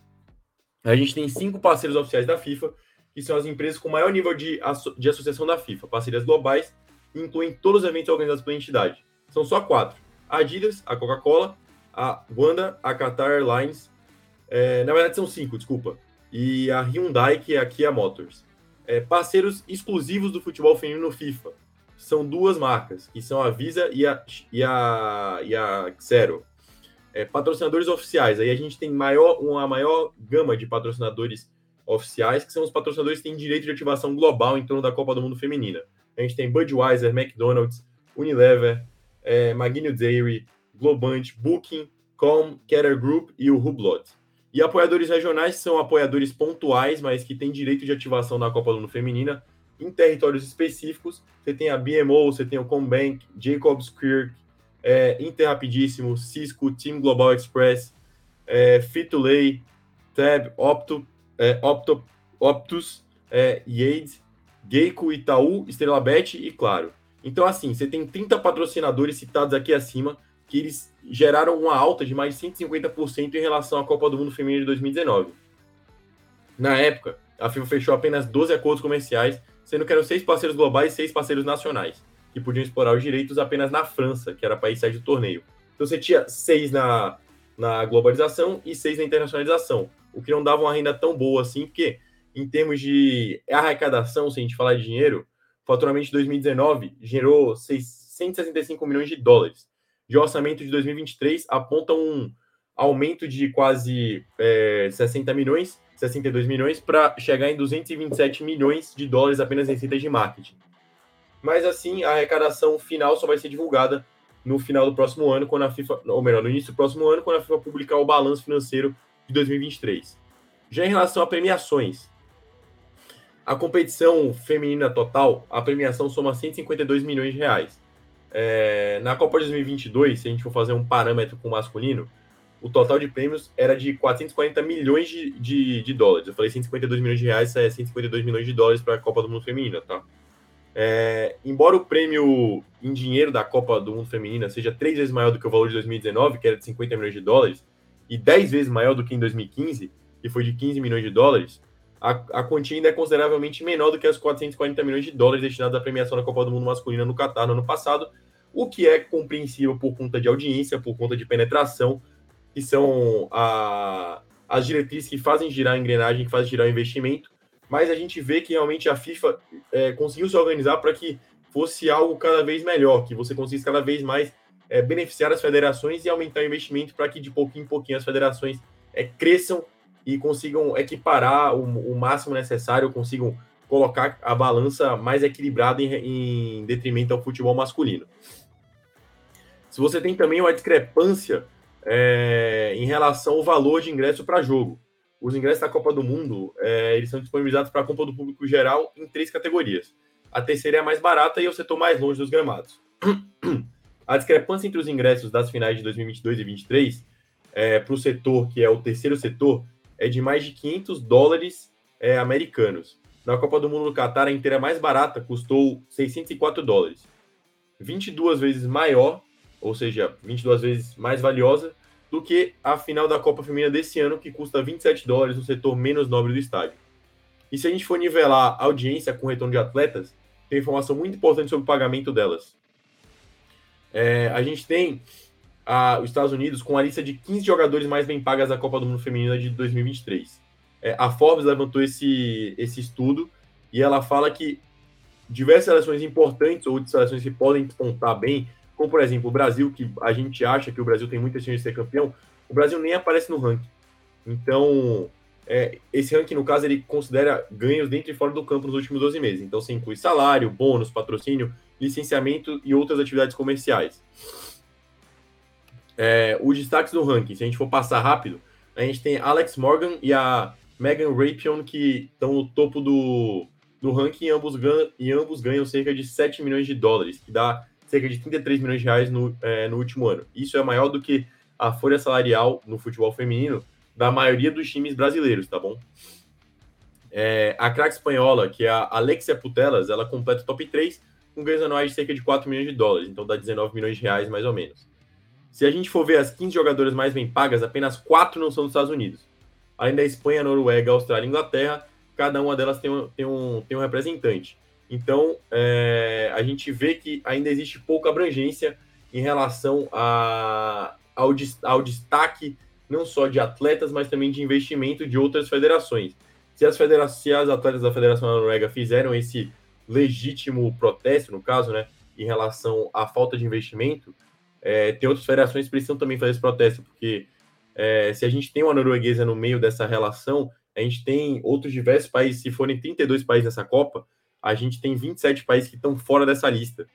A gente tem cinco parceiros oficiais da FIFA, que são as empresas com maior nível de, asso de associação da FIFA, parcerias globais, incluem todos os eventos organizados pela entidade. São só quatro: a Adidas, a Coca-Cola, a Wanda, a Qatar Airlines, é, na verdade são cinco, desculpa, e a Hyundai, que é a Kia Motors. É, parceiros exclusivos do futebol feminino no FIFA são duas marcas, que são a Visa e a, e a, e a Xero. É, patrocinadores oficiais, aí a gente tem maior, uma maior gama de patrocinadores oficiais, que são os patrocinadores que têm direito de ativação global em torno da Copa do Mundo Feminina. A gente tem Budweiser, McDonald's, Unilever, é, Dairy, Globant, Booking, Com, Keller Group e o Hublot. E apoiadores regionais são apoiadores pontuais, mas que têm direito de ativação na Copa do Mundo Feminina em territórios específicos. Você tem a BMO, você tem o Combank, Jacobs Kirk, é, Cisco, Team Global Express, é, Fit2Lay, Tab, Opto, é, Opto, Optus, é, Yates, Geico, Itaú, Estrela Bet e Claro. Então, assim, você tem 30 patrocinadores citados aqui acima que eles geraram uma alta de mais de 150% em relação à Copa do Mundo Feminino de 2019. Na época, a FIFA fechou apenas 12 acordos comerciais, sendo que eram seis parceiros globais e seis parceiros nacionais, que podiam explorar os direitos apenas na França, que era país sede do torneio. Então você tinha seis na, na globalização e seis na internacionalização, o que não dava uma renda tão boa assim, porque em termos de arrecadação, se a gente falar de dinheiro, faturamento de 2019 gerou 665 milhões de dólares de orçamento de 2023 aponta um aumento de quase é, 60 milhões, 62 milhões, para chegar em 227 milhões de dólares apenas em receitas de marketing. Mas assim, a arrecadação final só vai ser divulgada no final do próximo ano, quando a FIFA, ou melhor, no início do próximo ano, quando a FIFA publicar o balanço financeiro de 2023. Já em relação a premiações, a competição feminina total, a premiação soma 152 milhões de reais. É, na Copa de 2022, se a gente for fazer um parâmetro com o masculino, o total de prêmios era de 440 milhões de, de, de, dólares. Eu falei 152 milhões de reais, é 152 milhões de dólares para a Copa do Mundo Feminina, tá? É, embora o prêmio em dinheiro da Copa do Mundo Feminina seja três vezes maior do que o valor de 2019, que era de 50 milhões de dólares, e 10 vezes maior do que em 2015, que foi de 15 milhões de dólares, a, a quantia ainda é consideravelmente menor do que as 440 milhões de dólares destinados à premiação da Copa do Mundo masculina no Catar no ano passado, o que é compreensível por conta de audiência, por conta de penetração, que são a, as diretrizes que fazem girar a engrenagem, que fazem girar o investimento, mas a gente vê que realmente a FIFA é, conseguiu se organizar para que fosse algo cada vez melhor, que você conseguisse cada vez mais é, beneficiar as federações e aumentar o investimento para que de pouquinho em pouquinho as federações é, cresçam e consigam equiparar o, o, máximo necessário, consigam colocar a balança mais equilibrada em, em detrimento ao futebol masculino. Se você tem também uma discrepância é, em relação ao valor de ingresso para jogo. Os ingressos da Copa do Mundo é, eles são disponibilizados para a compra do público geral em três categorias. A terceira é a mais barata e é o setor mais longe dos gramados. A discrepância entre os ingressos das finais de 2022 e 2023 é, para o setor, que é o terceiro setor, é de mais de 500 dólares é, americanos. Na Copa do Mundo do Catar, a inteira mais barata custou 604 dólares. 22 vezes maior ou seja, 22 vezes mais valiosa do que a final da Copa Feminina desse ano, que custa 27 dólares no setor menos nobre do estádio. E se a gente for nivelar a audiência com o retorno de atletas, tem informação muito importante sobre o pagamento delas. É, a gente tem a, os Estados Unidos com a lista de 15 jogadores mais bem pagas da Copa do Mundo Feminina de 2023. É, a Forbes levantou esse, esse estudo e ela fala que diversas seleções importantes ou seleções que podem despontar bem como por exemplo o Brasil, que a gente acha que o Brasil tem muita chance de ser campeão, o Brasil nem aparece no ranking. Então, é, esse ranking, no caso, ele considera ganhos dentro e fora do campo nos últimos 12 meses. Então, você inclui salário, bônus, patrocínio, licenciamento e outras atividades comerciais. É, os destaques do ranking, se a gente for passar rápido, a gente tem Alex Morgan e a Megan Rapion, que estão no topo do, do ranking, e ambos, ganham, e ambos ganham cerca de 7 milhões de dólares, que dá cerca de 33 milhões de reais no, é, no último ano. Isso é maior do que a folha salarial no futebol feminino da maioria dos times brasileiros, tá bom? É, a craque espanhola, que é a Alexia Putelas, ela completa o top 3 com ganhos anuais de cerca de 4 milhões de dólares, então dá 19 milhões de reais mais ou menos. Se a gente for ver as 15 jogadoras mais bem pagas, apenas 4 não são dos Estados Unidos. Além da Espanha, Noruega, Austrália e Inglaterra, cada uma delas tem um, tem um, tem um representante. Então, é, a gente vê que ainda existe pouca abrangência em relação a, ao, ao destaque não só de atletas, mas também de investimento de outras federações. Se as, federa se as atletas da Federação da Noruega fizeram esse legítimo protesto, no caso, né, em relação à falta de investimento, é, tem outras federações que precisam também fazer esse protesto, porque é, se a gente tem uma norueguesa no meio dessa relação, a gente tem outros diversos países, se forem 32 países nessa Copa, a gente tem 27 países que estão fora dessa lista,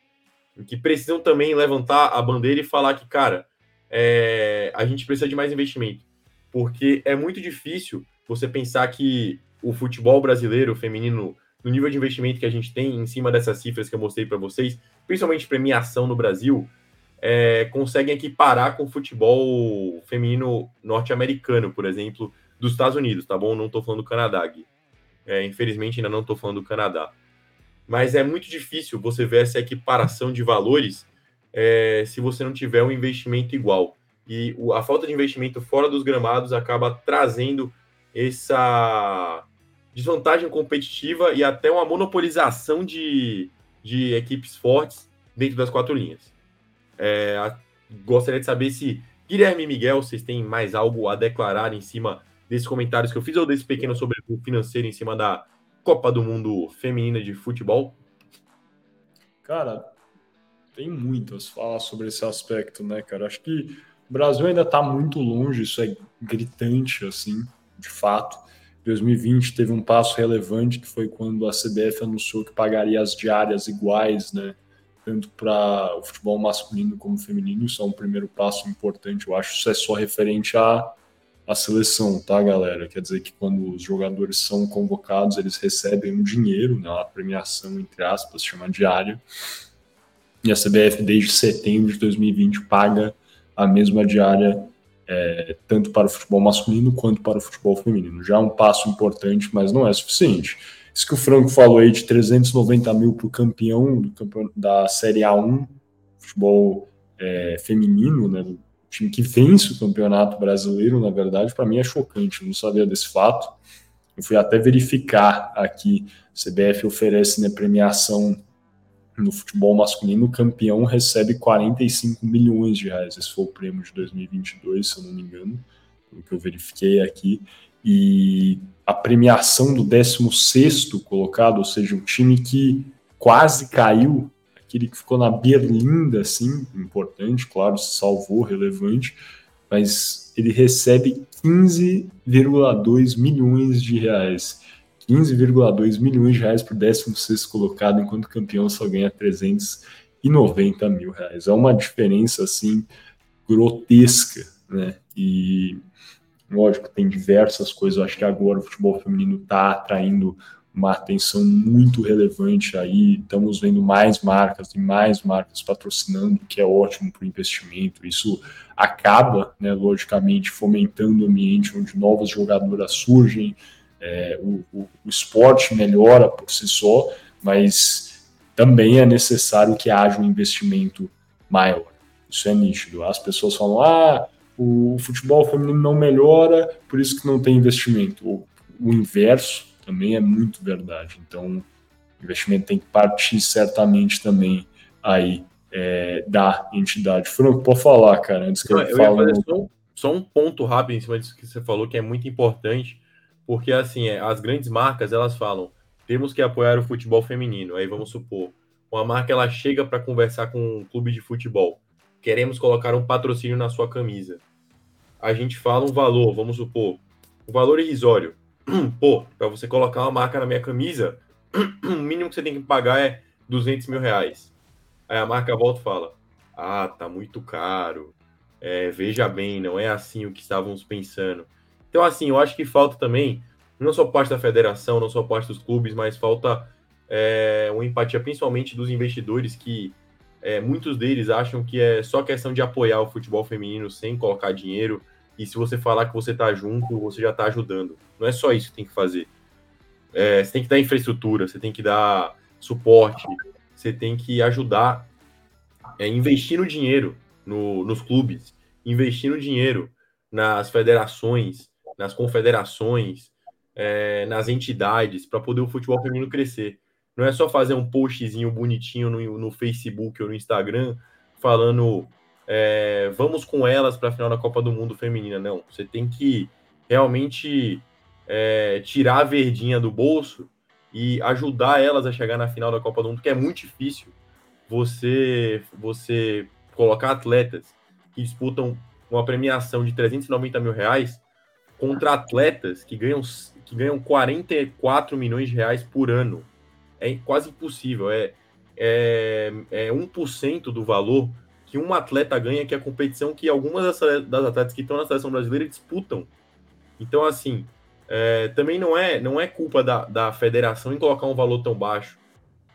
que precisam também levantar a bandeira e falar que, cara, é, a gente precisa de mais investimento, porque é muito difícil você pensar que o futebol brasileiro feminino, no nível de investimento que a gente tem em cima dessas cifras que eu mostrei para vocês, principalmente premiação no Brasil, é, conseguem equiparar com o futebol feminino norte-americano, por exemplo, dos Estados Unidos, tá bom? Não estou falando do Canadá. É, infelizmente, ainda não estou falando do Canadá mas é muito difícil você ver essa equiparação de valores é, se você não tiver um investimento igual. E o, a falta de investimento fora dos gramados acaba trazendo essa desvantagem competitiva e até uma monopolização de, de equipes fortes dentro das quatro linhas. É, gostaria de saber se Guilherme e Miguel, vocês têm mais algo a declarar em cima desses comentários que eu fiz ou desse pequeno sobre o financeiro em cima da Copa do Mundo Feminina de Futebol? Cara, tem muito a falar sobre esse aspecto, né, cara? Acho que o Brasil ainda está muito longe, isso é gritante, assim, de fato. 2020 teve um passo relevante, que foi quando a CBF anunciou que pagaria as diárias iguais, né? Tanto para o futebol masculino como feminino. Isso é um primeiro passo importante. Eu acho isso é só referente a a seleção, tá, galera? Quer dizer que quando os jogadores são convocados, eles recebem um dinheiro, né, uma premiação, entre aspas, chama diária. E a CBF, desde setembro de 2020, paga a mesma diária é, tanto para o futebol masculino quanto para o futebol feminino. Já é um passo importante, mas não é suficiente. Isso que o Franco falou aí de 390 mil para o campeão, da Série A1, futebol é, feminino, né, time que vence o campeonato brasileiro, na verdade, para mim é chocante, eu não sabia desse fato. Eu fui até verificar aqui, o CBF oferece né, premiação no futebol masculino, o campeão recebe 45 milhões de reais. Esse foi o prêmio de 2022, se eu não me engano, pelo que eu verifiquei aqui. E a premiação do 16º colocado, ou seja, um time que quase caiu, aquele que ficou na berlinda, assim, importante, claro, se salvou, relevante, mas ele recebe 15,2 milhões de reais. 15,2 milhões de reais o 16 colocado, enquanto campeão só ganha 390 mil reais. É uma diferença, assim, grotesca, né? E, lógico, tem diversas coisas. Eu acho que agora o futebol feminino está atraindo uma atenção muito relevante aí. Estamos vendo mais marcas e mais marcas patrocinando, que é ótimo para o investimento. Isso acaba, né, logicamente, fomentando o ambiente onde novas jogadoras surgem, é, o, o, o esporte melhora por si só, mas também é necessário que haja um investimento maior. Isso é nítido. As pessoas falam, ah, o futebol feminino não melhora, por isso que não tem investimento. O, o inverso também é muito verdade. Então, o investimento tem que partir certamente também aí é, da entidade. Franco, pode falar, cara, antes que não, eu, eu fale. Só, só, um ponto rápido em cima disso que você falou, que é muito importante, porque assim, é, as grandes marcas, elas falam, temos que apoiar o futebol feminino. Aí vamos supor, uma marca ela chega para conversar com um clube de futebol. Queremos colocar um patrocínio na sua camisa. A gente fala um valor, vamos supor, um valor irrisório. pô, para você colocar uma marca na minha camisa, o mínimo que você tem que pagar é 200 mil reais. Aí a marca volta e fala: Ah, tá muito caro. É, veja bem, não é assim o que estávamos pensando. Então, assim, eu acho que falta também, não só parte da federação, não só parte dos clubes, mas falta é, uma empatia, principalmente dos investidores, que é, muitos deles acham que é só questão de apoiar o futebol feminino sem colocar dinheiro e se você falar que você está junto, você já está ajudando. Não é só isso que tem que fazer. É, você tem que dar infraestrutura, você tem que dar suporte, você tem que ajudar, é, investir no dinheiro no, nos clubes, investir no dinheiro nas federações, nas confederações, é, nas entidades, para poder o futebol feminino crescer. Não é só fazer um postzinho bonitinho no, no Facebook ou no Instagram falando é, vamos com elas para a final da Copa do Mundo Feminina. Não, você tem que realmente é, tirar a verdinha do bolso e ajudar elas a chegar na final da Copa do Mundo, que é muito difícil você, você colocar atletas que disputam uma premiação de 390 mil reais contra atletas que ganham, que ganham 44 milhões de reais por ano. É quase impossível. É, é, é 1% do valor que um atleta ganha, que é a competição que algumas das atletas que estão na seleção brasileira disputam. Então, assim, é, também não é, não é culpa da, da federação em colocar um valor tão baixo.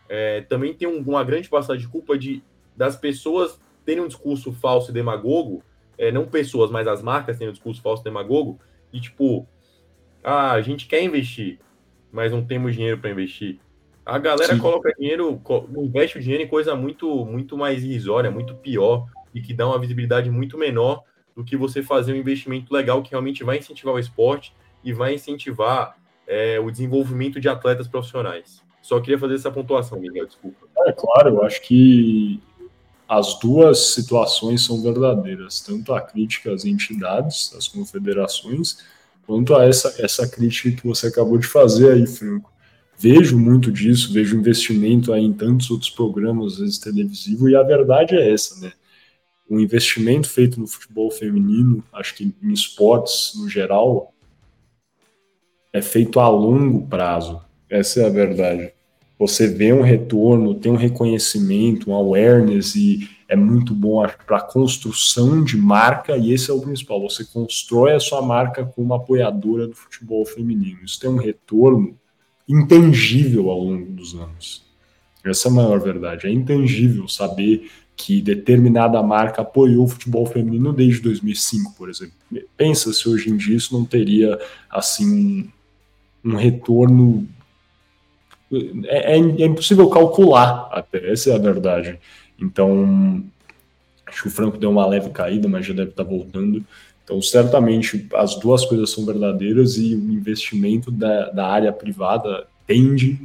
É, também tem um, uma grande passagem de culpa de, das pessoas terem um discurso falso e demagogo, é, não pessoas, mas as marcas terem um discurso falso e demagogo, de tipo, ah, a gente quer investir, mas não temos dinheiro para investir. A galera Sim. coloca dinheiro, investe o dinheiro em coisa muito, muito mais irrisória, muito pior e que dá uma visibilidade muito menor do que você fazer um investimento legal que realmente vai incentivar o esporte e vai incentivar é, o desenvolvimento de atletas profissionais. Só queria fazer essa pontuação, Miguel, desculpa. É claro, eu acho que as duas situações são verdadeiras, tanto a crítica às entidades, às confederações, quanto a essa, essa crítica que você acabou de fazer aí, Franco vejo muito disso, vejo investimento aí em tantos outros programas, às vezes televisivo, e a verdade é essa, né? O investimento feito no futebol feminino, acho que em esportes no geral, é feito a longo prazo. Essa é a verdade. Você vê um retorno, tem um reconhecimento, um awareness e é muito bom para a construção de marca e esse é o principal. Você constrói a sua marca como apoiadora do futebol feminino. Isso tem um retorno intangível ao longo dos anos. Essa é a maior verdade. É intangível saber que determinada marca apoiou o futebol feminino desde 2005, por exemplo. Pensa se hoje em dia isso não teria assim um retorno. É, é, é impossível calcular até, essa é a verdade. Então, acho que o Franco deu uma leve caída, mas já deve estar voltando. Então, certamente, as duas coisas são verdadeiras e o investimento da, da área privada tende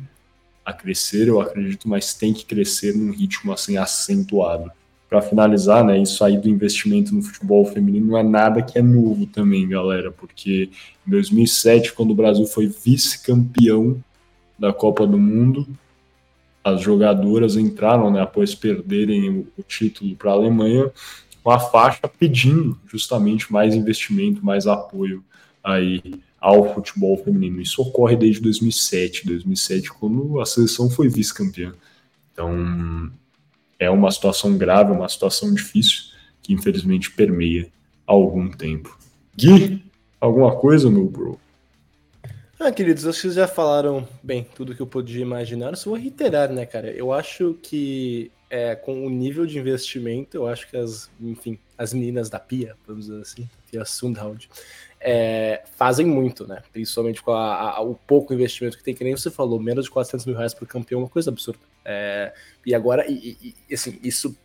a crescer, eu acredito, mas tem que crescer num ritmo assim acentuado. Para finalizar, né, isso aí do investimento no futebol feminino não é nada que é novo também, galera, porque em 2007, quando o Brasil foi vice-campeão da Copa do Mundo, as jogadoras entraram, né, após perderem o, o título para a Alemanha, com a faixa pedindo justamente mais investimento, mais apoio aí ao futebol feminino. Isso ocorre desde 2007, 2007 quando a seleção foi vice-campeã. Então é uma situação grave, uma situação difícil que infelizmente permeia há algum tempo. Gui, alguma coisa, meu bro? Ah, queridos, vocês já falaram bem tudo que eu podia imaginar. Só vou reiterar, né, cara? Eu acho que é, com o nível de investimento, eu acho que as, enfim, as meninas da Pia, vamos dizer assim, Pia Sundhound, é, fazem muito, né? Principalmente com a, a, o pouco investimento que tem, que nem você falou, menos de 400 mil reais por campeão, uma coisa absurda. É, e agora, e, e, assim, isso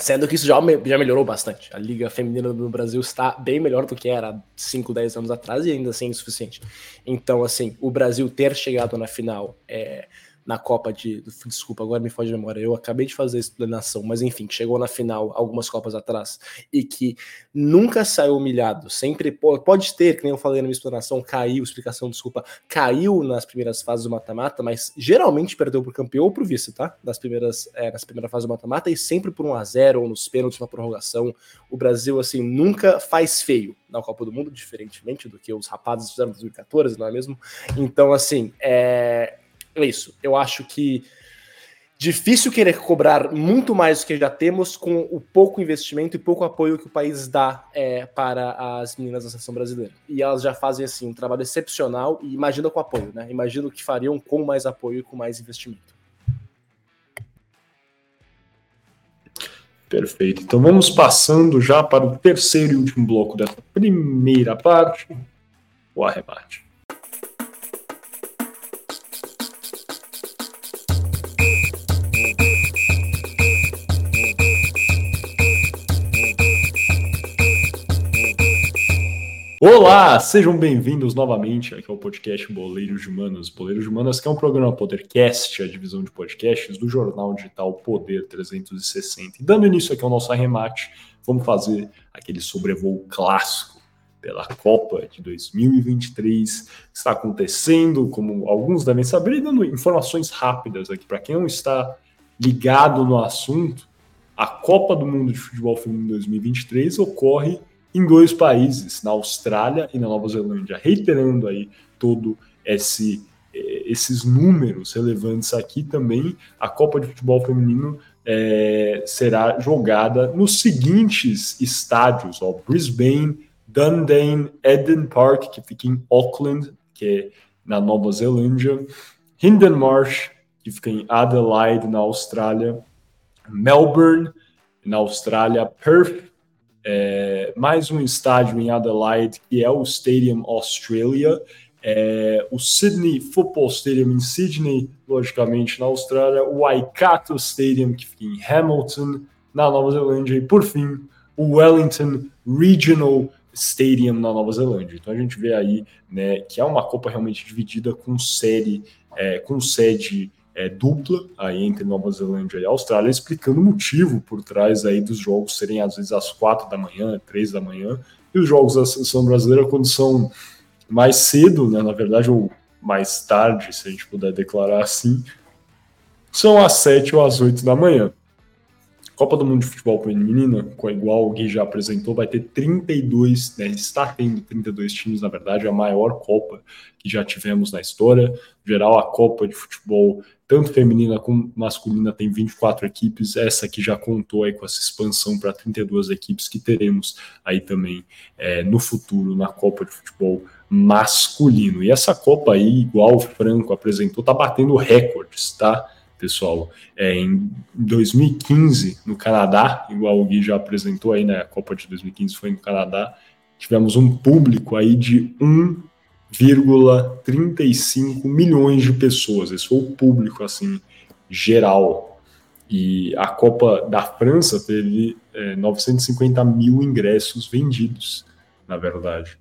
Sendo que isso já, já melhorou bastante. A Liga Feminina no Brasil está bem melhor do que era 5, 10 anos atrás e ainda assim é insuficiente. Então, assim, o Brasil ter chegado na final é, na Copa de. Desculpa, agora me foge de memória. Eu acabei de fazer a explanação, mas enfim, chegou na final algumas Copas atrás e que nunca saiu humilhado. Sempre pode ter, que nem eu falei na minha explanação, caiu, explicação, desculpa, caiu nas primeiras fases do mata-mata, mas geralmente perdeu pro campeão ou pro vice, tá? Nas primeiras, é, nas primeiras fases do mata-mata e sempre por 1 a 0 ou nos pênaltis na prorrogação. O Brasil, assim, nunca faz feio na Copa do Mundo, diferentemente do que os rapazes fizeram em 2014, não é mesmo? Então, assim, é, é isso. Eu acho que difícil querer cobrar muito mais do que já temos com o pouco investimento e pouco apoio que o país dá é, para as meninas da seleção brasileira. E elas já fazem assim um trabalho excepcional e imagina com apoio, né? Imagino que fariam com mais apoio e com mais investimento. Perfeito. Então vamos passando já para o terceiro e último bloco dessa primeira parte, o arremate. Olá, sejam bem-vindos novamente aqui ao podcast Boleiros de Humanas. Boleiros de Humanas, que é um programa Podercast, a divisão de podcasts do jornal digital Poder 360. E dando início aqui ao nosso arremate, vamos fazer aquele sobrevoo clássico pela Copa de 2023 que está acontecendo, como alguns devem saber, e dando informações rápidas aqui para quem não está ligado no assunto. A Copa do Mundo de Futebol Feminino 2023 ocorre em dois países, na Austrália e na Nova Zelândia, reiterando aí todo esse eh, esses números relevantes aqui também, a Copa de Futebol Feminino é, será jogada nos seguintes estádios: ó, Brisbane, Dundee, Eden Park, que fica em Auckland, que é na Nova Zelândia, Hinden Marsh, que fica em Adelaide, na Austrália, Melbourne, na Austrália, Perth, é, mais um estádio em Adelaide, que é o Stadium Australia, é, o Sydney Football Stadium em Sydney, logicamente na Austrália, o Waikato Stadium, que fica em Hamilton, na Nova Zelândia, e por fim, o Wellington Regional Stadium na Nova Zelândia. Então a gente vê aí né, que é uma Copa realmente dividida com série, é, com sede é, dupla aí entre Nova Zelândia e Austrália, explicando o motivo por trás aí dos jogos serem às vezes às quatro da manhã, três da manhã, e os jogos da seleção brasileira quando são mais cedo, né, na verdade, ou mais tarde, se a gente puder declarar assim, são às sete ou às oito da manhã. Copa do Mundo de Futebol Feminina, igual o Gui já apresentou, vai ter 32, né, está tendo 32 times, na verdade, a maior Copa que já tivemos na história. No geral, a Copa de Futebol, tanto feminina como masculina, tem 24 equipes. Essa aqui já contou aí com essa expansão para 32 equipes que teremos aí também é, no futuro na Copa de Futebol masculino. E essa Copa aí, igual o Franco apresentou, tá batendo recordes, tá? Pessoal. É, em 2015, no Canadá, igual o Gui já apresentou aí, né? A Copa de 2015 foi no Canadá, tivemos um público aí de 1,35 milhões de pessoas. Esse foi o público, assim, geral. E a Copa da França teve é, 950 mil ingressos vendidos, na verdade.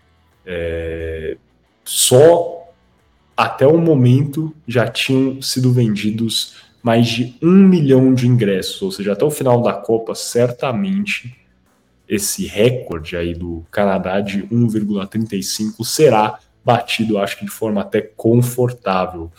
É, só até o momento já tinham sido vendidos mais de um milhão de ingressos, ou seja, até o final da Copa, certamente esse recorde aí do Canadá de 1,35 será batido, acho que de forma até confortável.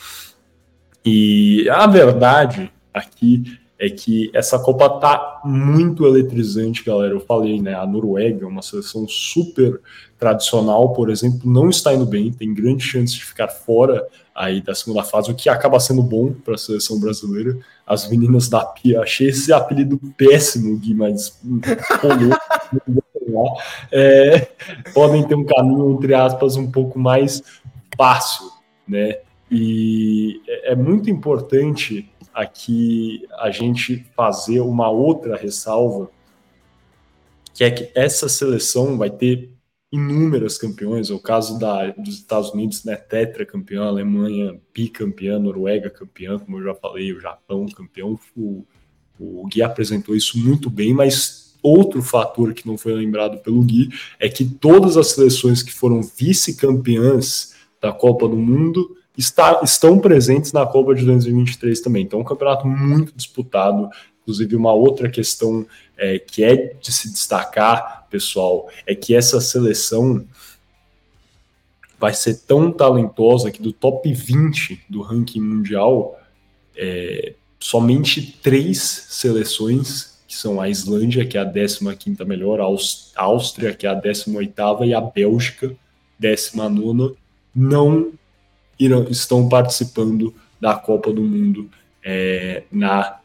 E a verdade aqui é que essa Copa tá muito eletrizante, galera. Eu falei, né? A Noruega, uma seleção super tradicional, por exemplo, não está indo bem, tem grande chance de ficar fora aí da segunda fase, o que acaba sendo bom para a seleção brasileira. As meninas da Pia, achei esse apelido péssimo, Gui, mas é, podem ter um caminho, entre aspas, um pouco mais fácil, né? E é, é muito importante aqui a gente fazer uma outra ressalva, que é que essa seleção vai ter inúmeras campeões, é o caso da, dos Estados Unidos, né, tetracampeão, Alemanha bicampeã, Noruega campeã, como eu já falei, o Japão campeão, o, o Gui apresentou isso muito bem, mas outro fator que não foi lembrado pelo Gui é que todas as seleções que foram vice-campeãs da Copa do Mundo está, estão presentes na Copa de 2023 também. Então, é um campeonato muito disputado. Inclusive, uma outra questão é, que é de se destacar, pessoal, é que essa seleção vai ser tão talentosa que do top 20 do ranking mundial, é, somente três seleções, que são a Islândia, que é a 15 melhor, a Áustria, que é a 18 e a Bélgica, 19 não irão, estão participando da Copa do Mundo é, na,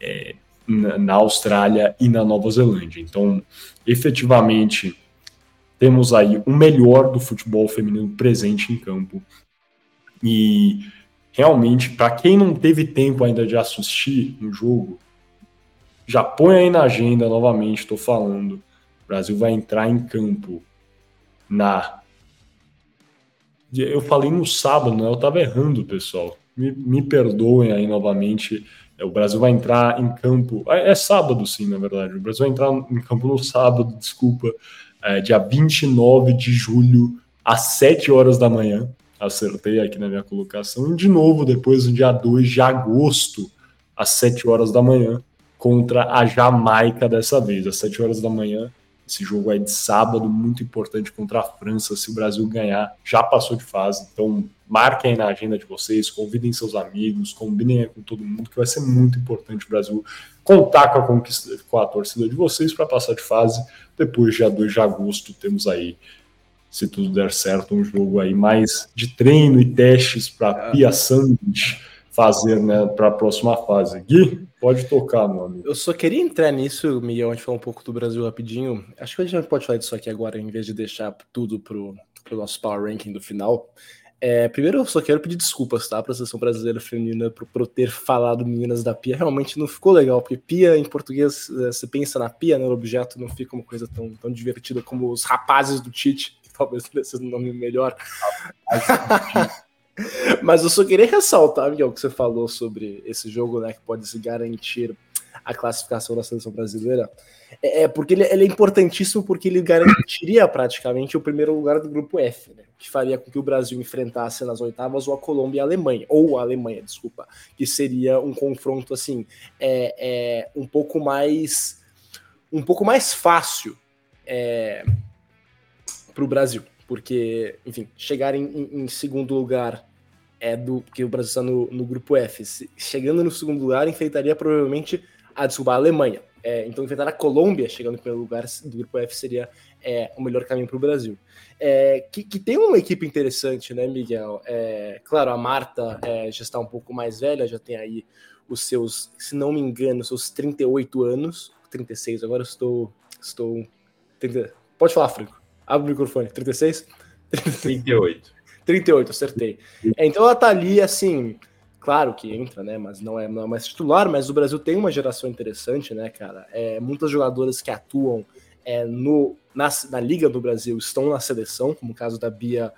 é, na, na Austrália e na Nova Zelândia. Então, efetivamente, temos aí o melhor do futebol feminino presente em campo. E realmente, para quem não teve tempo ainda de assistir um jogo, já põe aí na agenda novamente, estou falando. O Brasil vai entrar em campo na eu falei no sábado, né? Eu estava errando, pessoal. Me, me, perdoem aí novamente. É, o Brasil vai entrar em campo. É, é, sábado, sim, na verdade. O Brasil vai entrar em campo no sábado, desculpa, é, dia 29 de julho, às 7 horas da manhã. Acertei aqui na minha colocação. E de novo, depois do dia 2 de agosto, às 7 horas da manhã, contra a Jamaica dessa vez. Às 7 horas da manhã, esse jogo aí de sábado, muito importante contra a França. Se o Brasil ganhar, já passou de fase. Então, marquem aí na agenda de vocês, convidem seus amigos, combinem aí com todo mundo, que vai ser muito importante o Brasil contar com a, conquista, com a torcida de vocês para passar de fase. Depois, dia 2 de agosto, temos aí, se tudo der certo, um jogo aí mais de treino e testes para Pia Sandwich fazer né, para a próxima fase. Gui, pode tocar, meu amigo. Eu só queria entrar nisso, Miguel, a gente falar um pouco do Brasil rapidinho. Acho que a gente pode falar disso aqui agora, em vez de deixar tudo para o nosso power ranking do final. É, primeiro, eu só quero pedir desculpas, tá, para a seleção brasileira feminina por, por ter falado meninas da pia. Realmente não ficou legal, porque pia em português, é, você pensa na pia, no né, objeto, não fica uma coisa tão, tão divertida como os rapazes do Tite, que talvez tivesse um nome melhor. Mas eu só queria ressaltar, Miguel, que você falou sobre esse jogo, né, que pode se garantir a classificação da seleção brasileira. É, é porque ele, ele, é importantíssimo porque ele garantiria praticamente o primeiro lugar do grupo F, né, que faria com que o Brasil enfrentasse nas oitavas ou a Colômbia e a Alemanha, ou a Alemanha, desculpa, que seria um confronto assim, é, é um pouco mais um pouco mais fácil é, para o Brasil porque, enfim, chegar em, em, segundo lugar é do que o Brasil está no, no grupo F. Se, chegando no segundo lugar, enfrentaria provavelmente a, desculpa, a Alemanha. É, então, enfrentar a Colômbia, chegando em primeiro lugar do grupo F, seria é, o melhor caminho para o Brasil. É, que, que, tem uma equipe interessante, né, Miguel? É, claro, a Marta é, já está um pouco mais velha, já tem aí os seus, se não me engano, seus 38 anos, 36, agora estou. estou 30, pode falar, Franco. Abre o microfone. 36? 38. 38, acertei. É, então ela tá ali, assim, claro que entra, né? Mas não é, não é mais titular, mas o Brasil tem uma geração interessante, né, cara? É, muitas jogadoras que atuam é, no, na, na Liga do Brasil estão na seleção, como o caso da Bia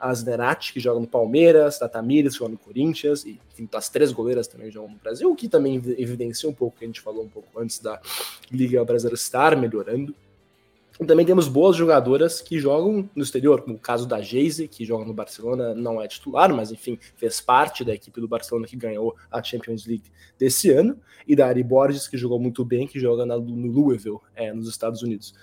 Asnerati, que joga no Palmeiras, da Tamires, que joga no Corinthians, e enfim, as três goleiras também jogam no Brasil, o que também evidencia um pouco, que a gente falou um pouco antes da Liga Brasileira estar melhorando. E também temos boas jogadoras que jogam no exterior, como o caso da Geise, que joga no Barcelona, não é titular, mas enfim, fez parte da equipe do Barcelona que ganhou a Champions League desse ano, e da Ari Borges, que jogou muito bem, que joga na, no Louisville, é, nos Estados Unidos.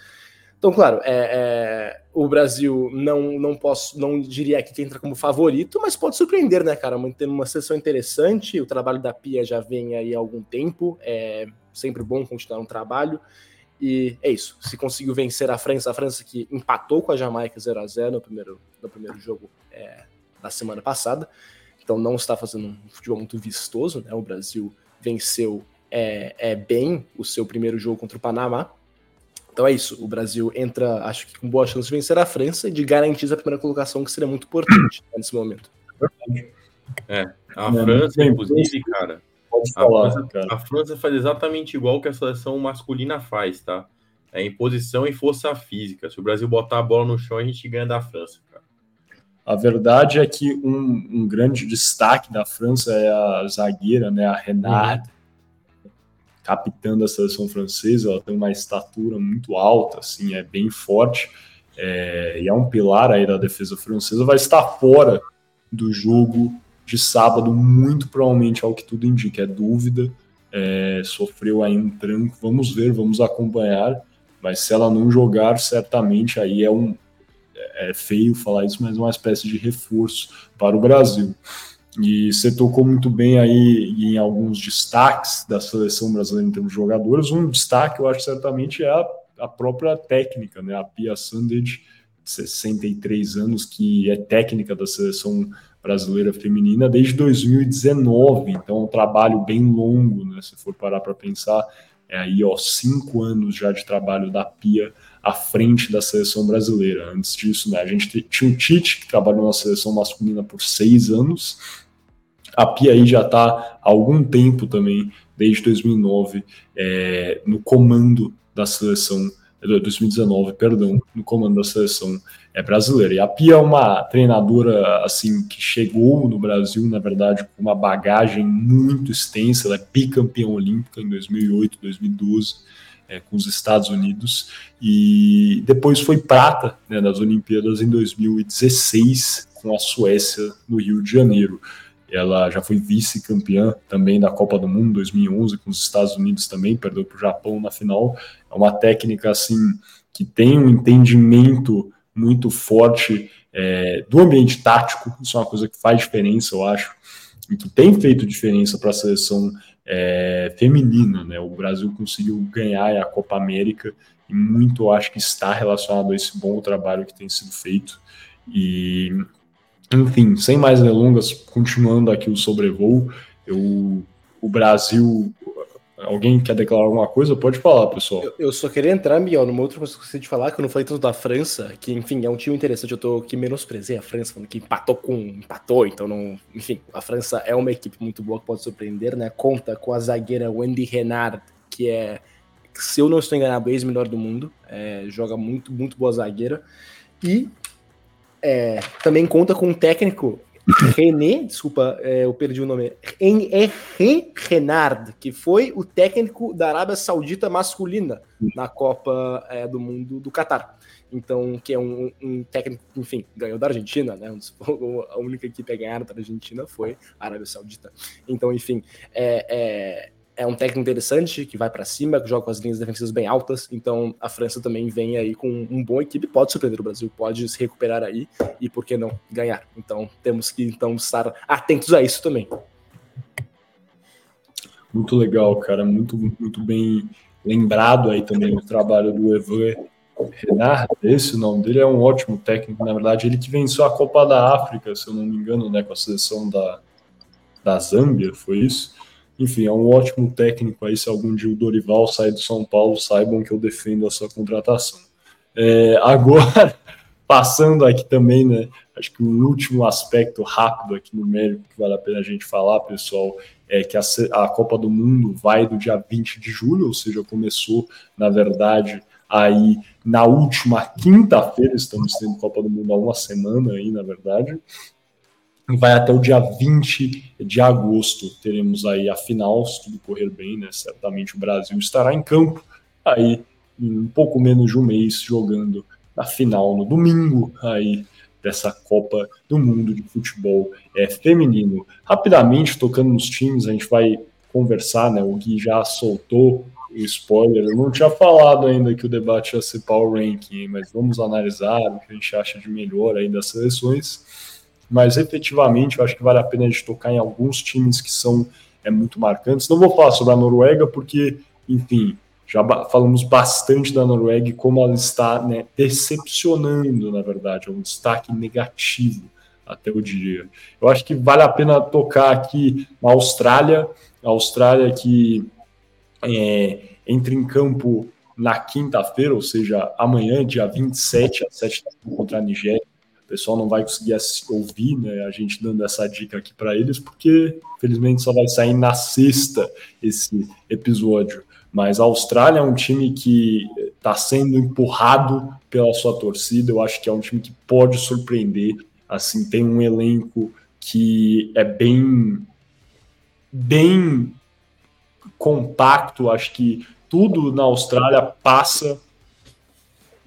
Então, claro, é, é, o Brasil não, não posso, não diria que entra como favorito, mas pode surpreender, né, cara? Tem uma sessão interessante, o trabalho da Pia já vem aí há algum tempo, é sempre bom continuar um trabalho. E é isso. Se conseguiu vencer a França, a França que empatou com a Jamaica 0 a 0 no primeiro, no primeiro jogo é, da semana passada. Então não está fazendo um futebol muito vistoso, né? O Brasil venceu é, é bem o seu primeiro jogo contra o Panamá. Então é isso, o Brasil entra, acho que com boa chance de vencer a França e de garantir a primeira colocação, que seria muito importante né, nesse momento. É, a França, inclusive, cara, a, França, a França faz exatamente igual que a seleção masculina faz, tá? É imposição e força física. Se o Brasil botar a bola no chão, a gente ganha da França, cara. A verdade é que um, um grande destaque da França é a zagueira, né, a Renard, capitã da seleção francesa, ela tem uma estatura muito alta, assim, é bem forte, é, e é um pilar aí da defesa francesa, vai estar fora do jogo de sábado, muito provavelmente ao que tudo indica, é dúvida, é, sofreu aí um tranco, vamos ver, vamos acompanhar, mas se ela não jogar, certamente aí é um é feio falar isso, mas é uma espécie de reforço para o Brasil. E você tocou muito bem aí em alguns destaques da seleção brasileira em termos de jogadores. Um destaque, eu acho, certamente é a, a própria técnica, né? A Pia Sanded, 63 anos, que é técnica da seleção brasileira feminina desde 2019. Então, um trabalho bem longo, né? Se for parar para pensar, é aí, ó, cinco anos já de trabalho da Pia à frente da seleção brasileira. Antes disso, né? A gente tinha o Tite, que trabalhou na seleção masculina por seis anos, a Pia aí já está há algum tempo também, desde 2009, é, no comando da seleção, 2019, é, perdão, no comando da seleção é, brasileira. E a Pia é uma treinadora assim que chegou no Brasil, na verdade, com uma bagagem muito extensa. Ela é bicampeã olímpica em 2008, 2012. É, com os Estados Unidos e depois foi prata né, nas Olimpíadas em 2016 com a Suécia no Rio de Janeiro. Ela já foi vice-campeã também da Copa do Mundo 2011 com os Estados Unidos também, perdeu para o Japão na final. É uma técnica assim que tem um entendimento muito forte é, do ambiente tático. Isso é uma coisa que faz diferença, eu acho, e que tem feito diferença para a seleção é, feminina. Né? O Brasil conseguiu ganhar a Copa América e muito eu acho que está relacionado a esse bom trabalho que tem sido feito. E enfim, sem mais delongas, continuando aqui o sobrevoo, eu, o Brasil. Alguém quer declarar alguma coisa? Pode falar, pessoal. Eu, eu só queria entrar, Miguel, numa outra coisa que eu de falar, que eu não falei tanto da França, que, enfim, é um time interessante. Eu tô que menosprezei a França, falando que empatou com. empatou, então não. Enfim, a França é uma equipe muito boa que pode surpreender, né? Conta com a zagueira Wendy Renard, que é, se eu não estou enganado, ex-melhor do mundo. É, joga muito, muito boa zagueira. E é, também conta com um técnico, René, desculpa, é, eu perdi o nome, Henri Renard, que foi o técnico da Arábia Saudita masculina na Copa é, do Mundo do Catar. Então, que é um, um, técnico, enfim, ganhou da Argentina, né? A única equipe a ganhar da Argentina foi a Arábia Saudita. Então, enfim, é, é um técnico interessante que vai para cima, que joga com as linhas defensivas bem altas. Então a França também vem aí com um bom equipe, pode surpreender o Brasil, pode se recuperar aí e por que não ganhar. Então temos que então estar atentos a isso também. Muito legal, cara, muito muito bem lembrado aí também o trabalho do Evan Renard, esse o nome dele é um ótimo técnico, na verdade, ele que venceu a Copa da África, se eu não me engano, né, com a seleção da, da Zâmbia, foi isso? Enfim, é um ótimo técnico aí. Se algum dia o Dorival sair do São Paulo, saibam que eu defendo a sua contratação. É, agora, passando aqui também, né? Acho que o último aspecto rápido aqui no mérito que vale a pena a gente falar, pessoal, é que a, a Copa do Mundo vai do dia 20 de julho, ou seja, começou, na verdade, aí na última quinta-feira, estamos tendo Copa do Mundo há uma semana aí, na verdade, vai até o dia 20 de agosto. Teremos aí a final, se tudo correr bem, né? Certamente o Brasil estará em campo aí em um pouco menos de um mês jogando a final no domingo aí dessa Copa do Mundo de Futebol é, feminino. Rapidamente, tocando nos times, a gente vai conversar, né? O Gui já soltou o spoiler. Eu não tinha falado ainda que o debate ia ser Power Ranking, mas vamos analisar o que a gente acha de melhor aí das seleções. Mas efetivamente eu acho que vale a pena a gente tocar em alguns times que são é, muito marcantes. Não vou falar sobre a Noruega, porque, enfim, já falamos bastante da Noruega e como ela está né, decepcionando, na verdade, é um destaque negativo até o dia. Eu acho que vale a pena tocar aqui na Austrália, a Austrália que é, entra em campo na quinta-feira, ou seja, amanhã, dia 27, às 7 da manhã, contra a Nigéria. Pessoal não vai conseguir ouvir né, a gente dando essa dica aqui para eles, porque felizmente só vai sair na sexta esse episódio. Mas a Austrália é um time que está sendo empurrado pela sua torcida. Eu acho que é um time que pode surpreender. Assim, tem um elenco que é bem bem compacto. Acho que tudo na Austrália passa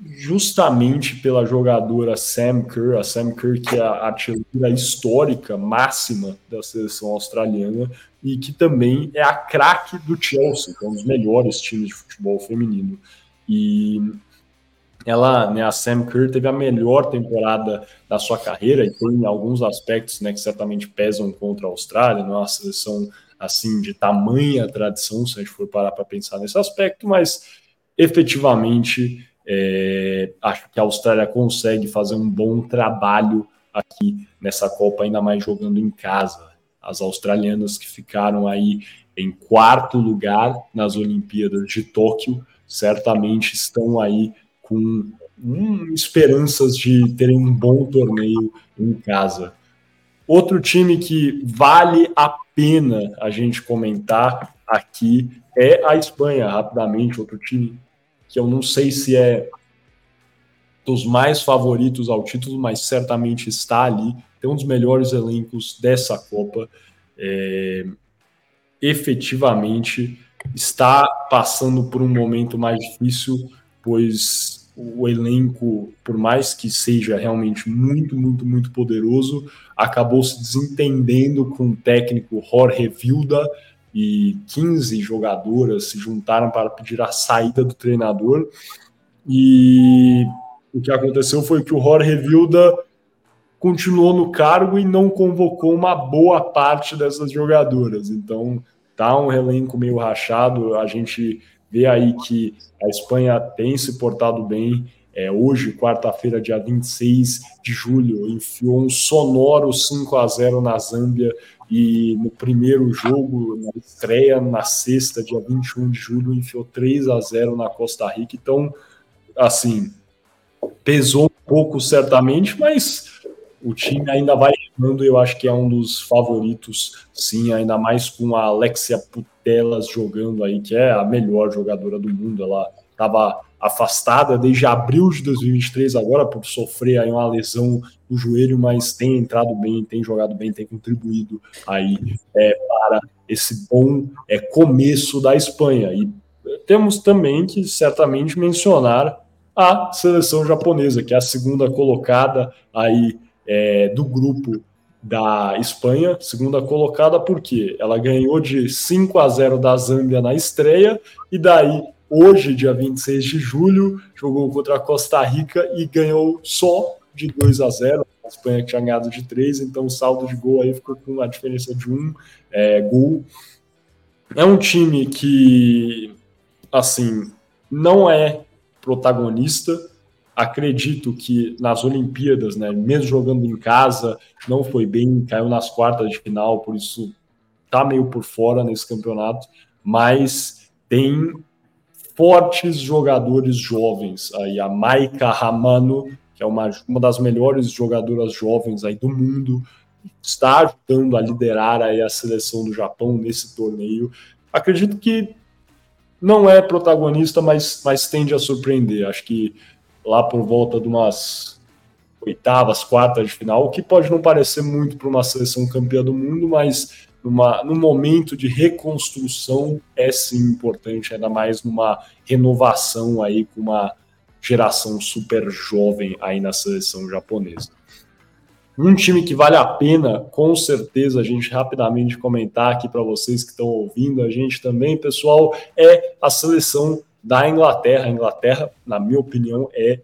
justamente pela jogadora Sam Kerr, a Sam Kerr que é a artilheira histórica máxima da seleção australiana e que também é a craque do Chelsea, que é um dos melhores times de futebol feminino. E ela, né, a Sam Kerr teve a melhor temporada da sua carreira e tem alguns aspectos, né, que certamente pesam contra a Austrália, não é uma seleção assim de tamanha tradição, se a gente for parar para pensar nesse aspecto, mas efetivamente é, acho que a Austrália consegue fazer um bom trabalho aqui nessa Copa, ainda mais jogando em casa. As australianas que ficaram aí em quarto lugar nas Olimpíadas de Tóquio certamente estão aí com hum, esperanças de terem um bom torneio em casa. Outro time que vale a pena a gente comentar aqui é a Espanha, rapidamente, outro time que eu não sei se é dos mais favoritos ao título, mas certamente está ali. Tem um dos melhores elencos dessa Copa. É, efetivamente está passando por um momento mais difícil, pois o elenco, por mais que seja realmente muito, muito, muito poderoso, acabou se desentendendo com o técnico Jorge Vilda e 15 jogadoras se juntaram para pedir a saída do treinador. E o que aconteceu foi que o Jorge Vilda continuou no cargo e não convocou uma boa parte dessas jogadoras. Então, tá um elenco meio rachado. A gente vê aí que a Espanha tem se portado bem. É, hoje, quarta-feira, dia 26 de julho, enfiou um sonoro 5 a 0 na Zâmbia e no primeiro jogo, na estreia, na sexta, dia 21 de julho, enfiou 3 a 0 na Costa Rica. Então, assim, pesou um pouco certamente, mas o time ainda vai remando e eu acho que é um dos favoritos, sim, ainda mais com a Alexia Putelas jogando aí, que é a melhor jogadora do mundo. Ela estava afastada desde abril de 2023 agora por sofrer aí uma lesão no joelho, mas tem entrado bem, tem jogado bem, tem contribuído aí é, para esse bom é, começo da Espanha. E temos também que certamente mencionar a seleção japonesa, que é a segunda colocada aí é, do grupo da Espanha, segunda colocada, porque ela ganhou de 5 a 0 da Zâmbia na estreia, e daí, hoje, dia 26 de julho, jogou contra a Costa Rica e ganhou só de 2 a 0. A Espanha tinha ganhado de 3, então o saldo de gol aí ficou com a diferença de um é, gol. É um time que, assim, não é protagonista, Acredito que nas Olimpíadas, né, mesmo jogando em casa, não foi bem, caiu nas quartas de final, por isso tá meio por fora nesse campeonato, mas tem fortes jogadores jovens aí, a Maika Ramano, que é uma, uma das melhores jogadoras jovens aí do mundo, está ajudando a liderar aí a seleção do Japão nesse torneio. Acredito que não é protagonista, mas, mas tende a surpreender. Acho que lá por volta de umas oitavas, quartas de final, o que pode não parecer muito para uma seleção campeã do mundo, mas numa, num momento de reconstrução é sim importante, ainda mais numa renovação aí com uma geração super jovem aí na seleção japonesa. Um time que vale a pena, com certeza, a gente rapidamente comentar aqui para vocês que estão ouvindo a gente também, pessoal, é a seleção da Inglaterra. A Inglaterra, na minha opinião, é.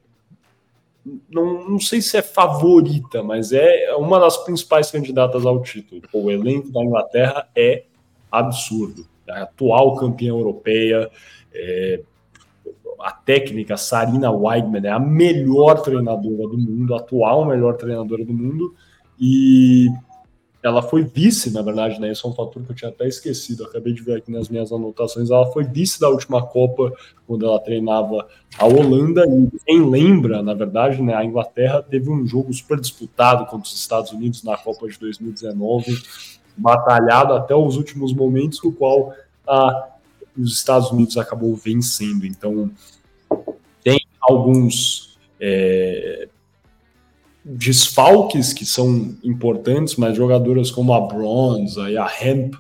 Não, não sei se é favorita, mas é uma das principais candidatas ao título. O elenco da Inglaterra é absurdo. A atual campeã europeia, é, a técnica Sarina Weidman é a melhor treinadora do mundo, a atual melhor treinadora do mundo, e ela foi vice, na verdade, né? Isso é um fator que eu tinha até esquecido, acabei de ver aqui nas minhas anotações. Ela foi vice da última Copa, quando ela treinava a Holanda. E quem lembra, na verdade, né? A Inglaterra teve um jogo super disputado contra os Estados Unidos na Copa de 2019, batalhado até os últimos momentos, o qual a os Estados Unidos acabou vencendo. Então, tem alguns é, desfalques que são importantes, mas jogadoras como a Bronze e a Hemp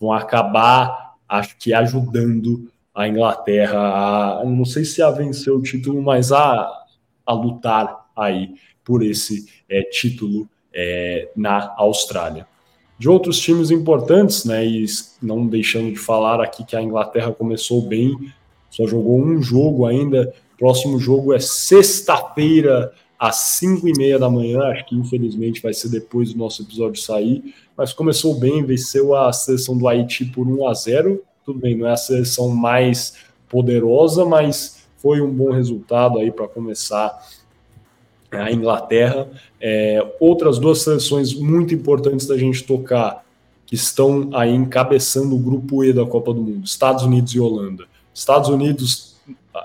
vão acabar, acho que, ajudando a Inglaterra a, não sei se a vencer o título, mas a, a lutar aí por esse é, título é, na Austrália de outros times importantes, né? E não deixando de falar aqui que a Inglaterra começou bem, só jogou um jogo ainda. Próximo jogo é sexta-feira, às 5 e meia da manhã. Acho que infelizmente vai ser depois do nosso episódio sair. Mas começou bem, venceu a seleção do Haiti por 1 a 0. Tudo bem, não é a seleção mais poderosa, mas foi um bom resultado aí para começar a Inglaterra. É, outras duas seleções muito importantes da gente tocar, que estão aí encabeçando o grupo E da Copa do Mundo, Estados Unidos e Holanda. Estados Unidos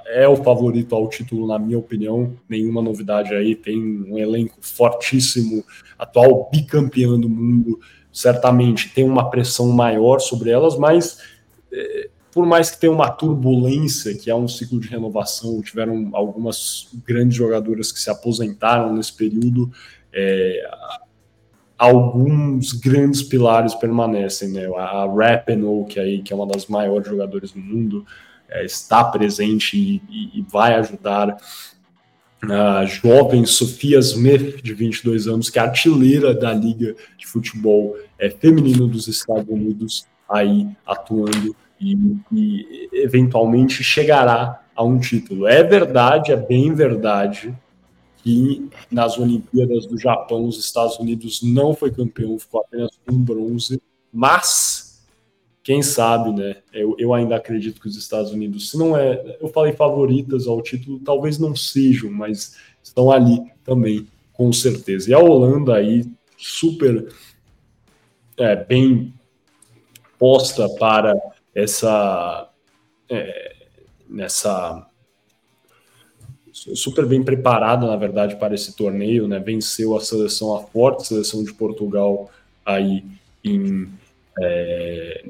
é o favorito ao título, na minha opinião, nenhuma novidade aí, tem um elenco fortíssimo, atual bicampeão do mundo, certamente tem uma pressão maior sobre elas, mas é, por mais que tenha uma turbulência, que é um ciclo de renovação, tiveram algumas grandes jogadoras que se aposentaram nesse período, é, alguns grandes pilares permanecem, né? A Rapinoe, que, aí, que é uma das maiores jogadoras do mundo, é, está presente e, e, e vai ajudar a jovem Sofia Smith, de 22 anos, que é artilheira da Liga de Futebol é, Feminino dos Estados Unidos, aí atuando e, e eventualmente chegará a um título. É verdade, é bem verdade que nas Olimpíadas do Japão os Estados Unidos não foi campeão, ficou apenas com bronze, mas quem sabe, né? Eu, eu ainda acredito que os Estados Unidos, se não é, eu falei favoritas ao título, talvez não sejam, mas estão ali também, com certeza. E a Holanda aí super é, bem posta para essa é, nessa super bem preparada, na verdade, para esse torneio, né? Venceu a seleção, a forte seleção de Portugal aí em, é,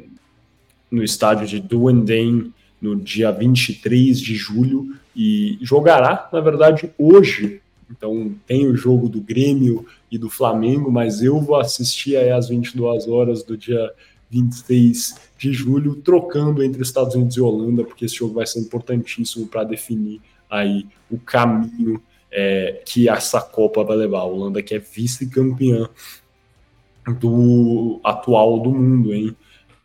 no estádio de Douandem no dia 23 de julho e jogará, na verdade, hoje. Então tem o jogo do Grêmio e do Flamengo, mas eu vou assistir aí às 22 horas do dia 26 de julho, trocando entre Estados Unidos e Holanda, porque esse jogo vai ser importantíssimo para definir aí o caminho é, que essa Copa vai levar. A Holanda que é vice-campeã do atual do mundo, hein?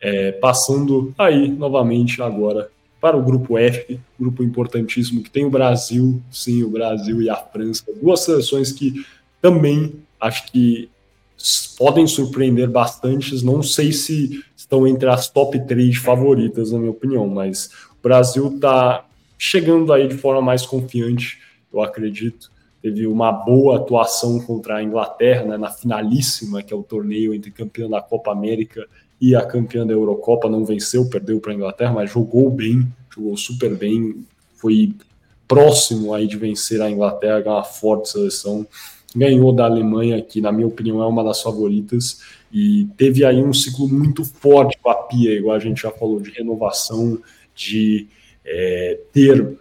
É, passando aí novamente agora para o grupo F, grupo importantíssimo que tem o Brasil, sim, o Brasil e a França, duas seleções que também acho que podem surpreender bastante. Não sei se estão entre as top 3 favoritas, na minha opinião, mas o Brasil está chegando aí de forma mais confiante, eu acredito. Teve uma boa atuação contra a Inglaterra né, na finalíssima, que é o torneio entre campeão da Copa América e a campeã da Eurocopa. Não venceu, perdeu para a Inglaterra, mas jogou bem, jogou super bem, foi próximo aí de vencer a Inglaterra, é uma forte seleção ganhou da Alemanha, que na minha opinião é uma das favoritas, e teve aí um ciclo muito forte com a Pia, igual a gente já falou, de renovação, de é, ter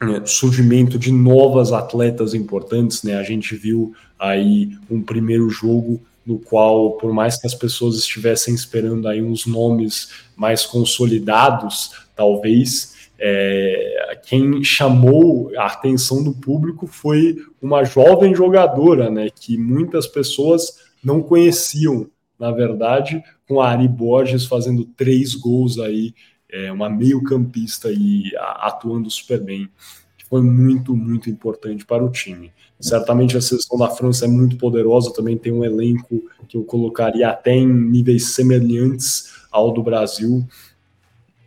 é, surgimento de novas atletas importantes, né? A gente viu aí um primeiro jogo no qual, por mais que as pessoas estivessem esperando aí uns nomes mais consolidados, talvez, é, quem chamou a atenção do público foi uma jovem jogadora, né, que muitas pessoas não conheciam, na verdade, com a Ari Borges fazendo três gols aí, é, uma meio-campista e atuando super bem. Foi muito, muito importante para o time. Certamente a seleção da França é muito poderosa, também tem um elenco que eu colocaria até em níveis semelhantes ao do Brasil.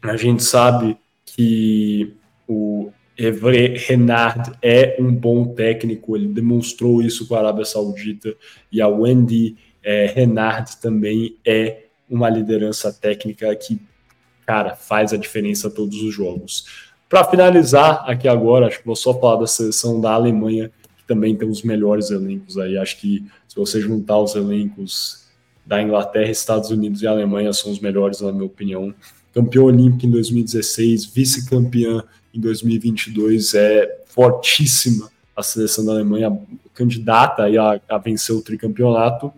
A gente sabe que o Evre Renard é um bom técnico, ele demonstrou isso com a Arábia Saudita, e a Wendy é, Renard também é uma liderança técnica que, cara, faz a diferença todos os jogos. Para finalizar aqui agora, acho que vou só falar da seleção da Alemanha, também tem os melhores elencos aí. Acho que se você juntar os elencos da Inglaterra, Estados Unidos e Alemanha, são os melhores, na minha opinião. Campeão olímpico em 2016, vice-campeã em 2022, é fortíssima a seleção da Alemanha, candidata a, a vencer o tricampeonato.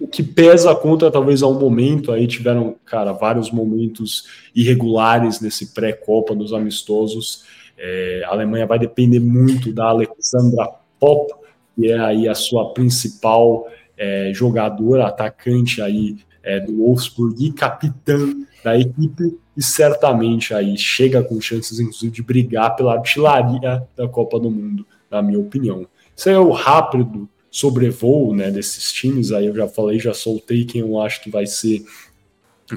O que pesa contra talvez a um momento, aí tiveram, cara, vários momentos irregulares nesse pré-copa dos amistosos. É, a Alemanha vai depender muito da Alexandra Pop, que é aí a sua principal é, jogadora, atacante aí é, do Wolfsburg e capitã da equipe, e certamente aí chega com chances, inclusive, de brigar pela artilharia da Copa do Mundo, na minha opinião. Isso é o rápido sobrevoo né, desses times. Aí eu já falei, já soltei quem eu acho que vai ser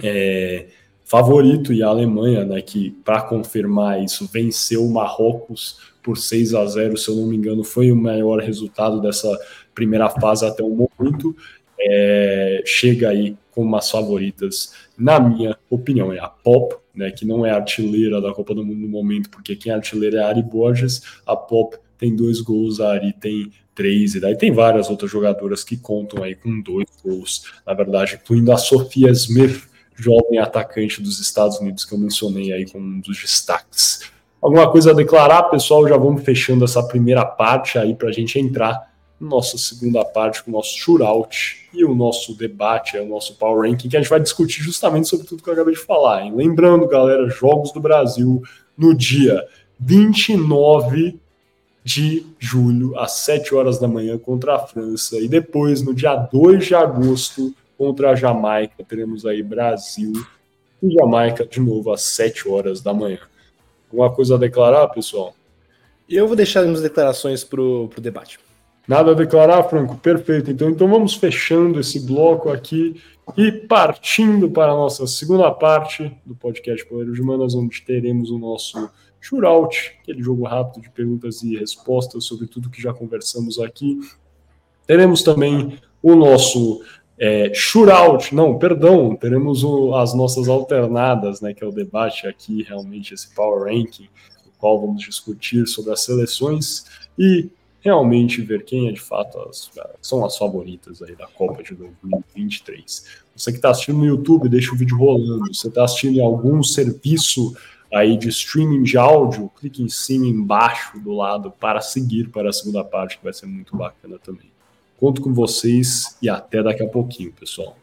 é, favorito e a Alemanha, né, que para confirmar isso venceu o Marrocos por 6 a 0, se eu não me engano, foi o maior resultado dessa primeira fase até o momento. É, chega aí com umas favoritas, na minha opinião, é a Pop, né, que não é artilheira da Copa do Mundo no momento, porque quem é artilheira é a Ari Borges, a Pop tem dois gols, a Ari tem três, e daí tem várias outras jogadoras que contam aí com dois gols, na verdade, incluindo a Sofia Smith, jovem atacante dos Estados Unidos que eu mencionei aí como um dos destaques. Alguma coisa a declarar, pessoal? Já vamos fechando essa primeira parte aí para a gente entrar na nossa segunda parte com o nosso shootout e o nosso debate, o nosso power ranking, que a gente vai discutir justamente sobre tudo que eu acabei de falar. Hein? Lembrando, galera, Jogos do Brasil no dia 29 de julho, às 7 horas da manhã, contra a França. E depois, no dia 2 de agosto, contra a Jamaica, teremos aí Brasil e Jamaica de novo às 7 horas da manhã. Alguma coisa a declarar, pessoal? Eu vou deixar as declarações para o debate. Nada a declarar, Franco? Perfeito. Então, então vamos fechando esse bloco aqui e partindo para a nossa segunda parte do podcast Poder de Manas, onde teremos o nosso Shootout, aquele jogo rápido de perguntas e respostas sobre tudo que já conversamos aqui. Teremos também o nosso é, shootout, não, perdão, teremos o, as nossas alternadas, né, que é o debate aqui, realmente, esse power ranking, no qual vamos discutir sobre as seleções e realmente ver quem é de fato as, são as favoritas aí da Copa de 2023. Você que está assistindo no YouTube, deixa o vídeo rolando. Você está assistindo em algum serviço aí de streaming de áudio, clique em cima embaixo do lado para seguir para a segunda parte, que vai ser muito bacana também. Conto com vocês e até daqui a pouquinho, pessoal.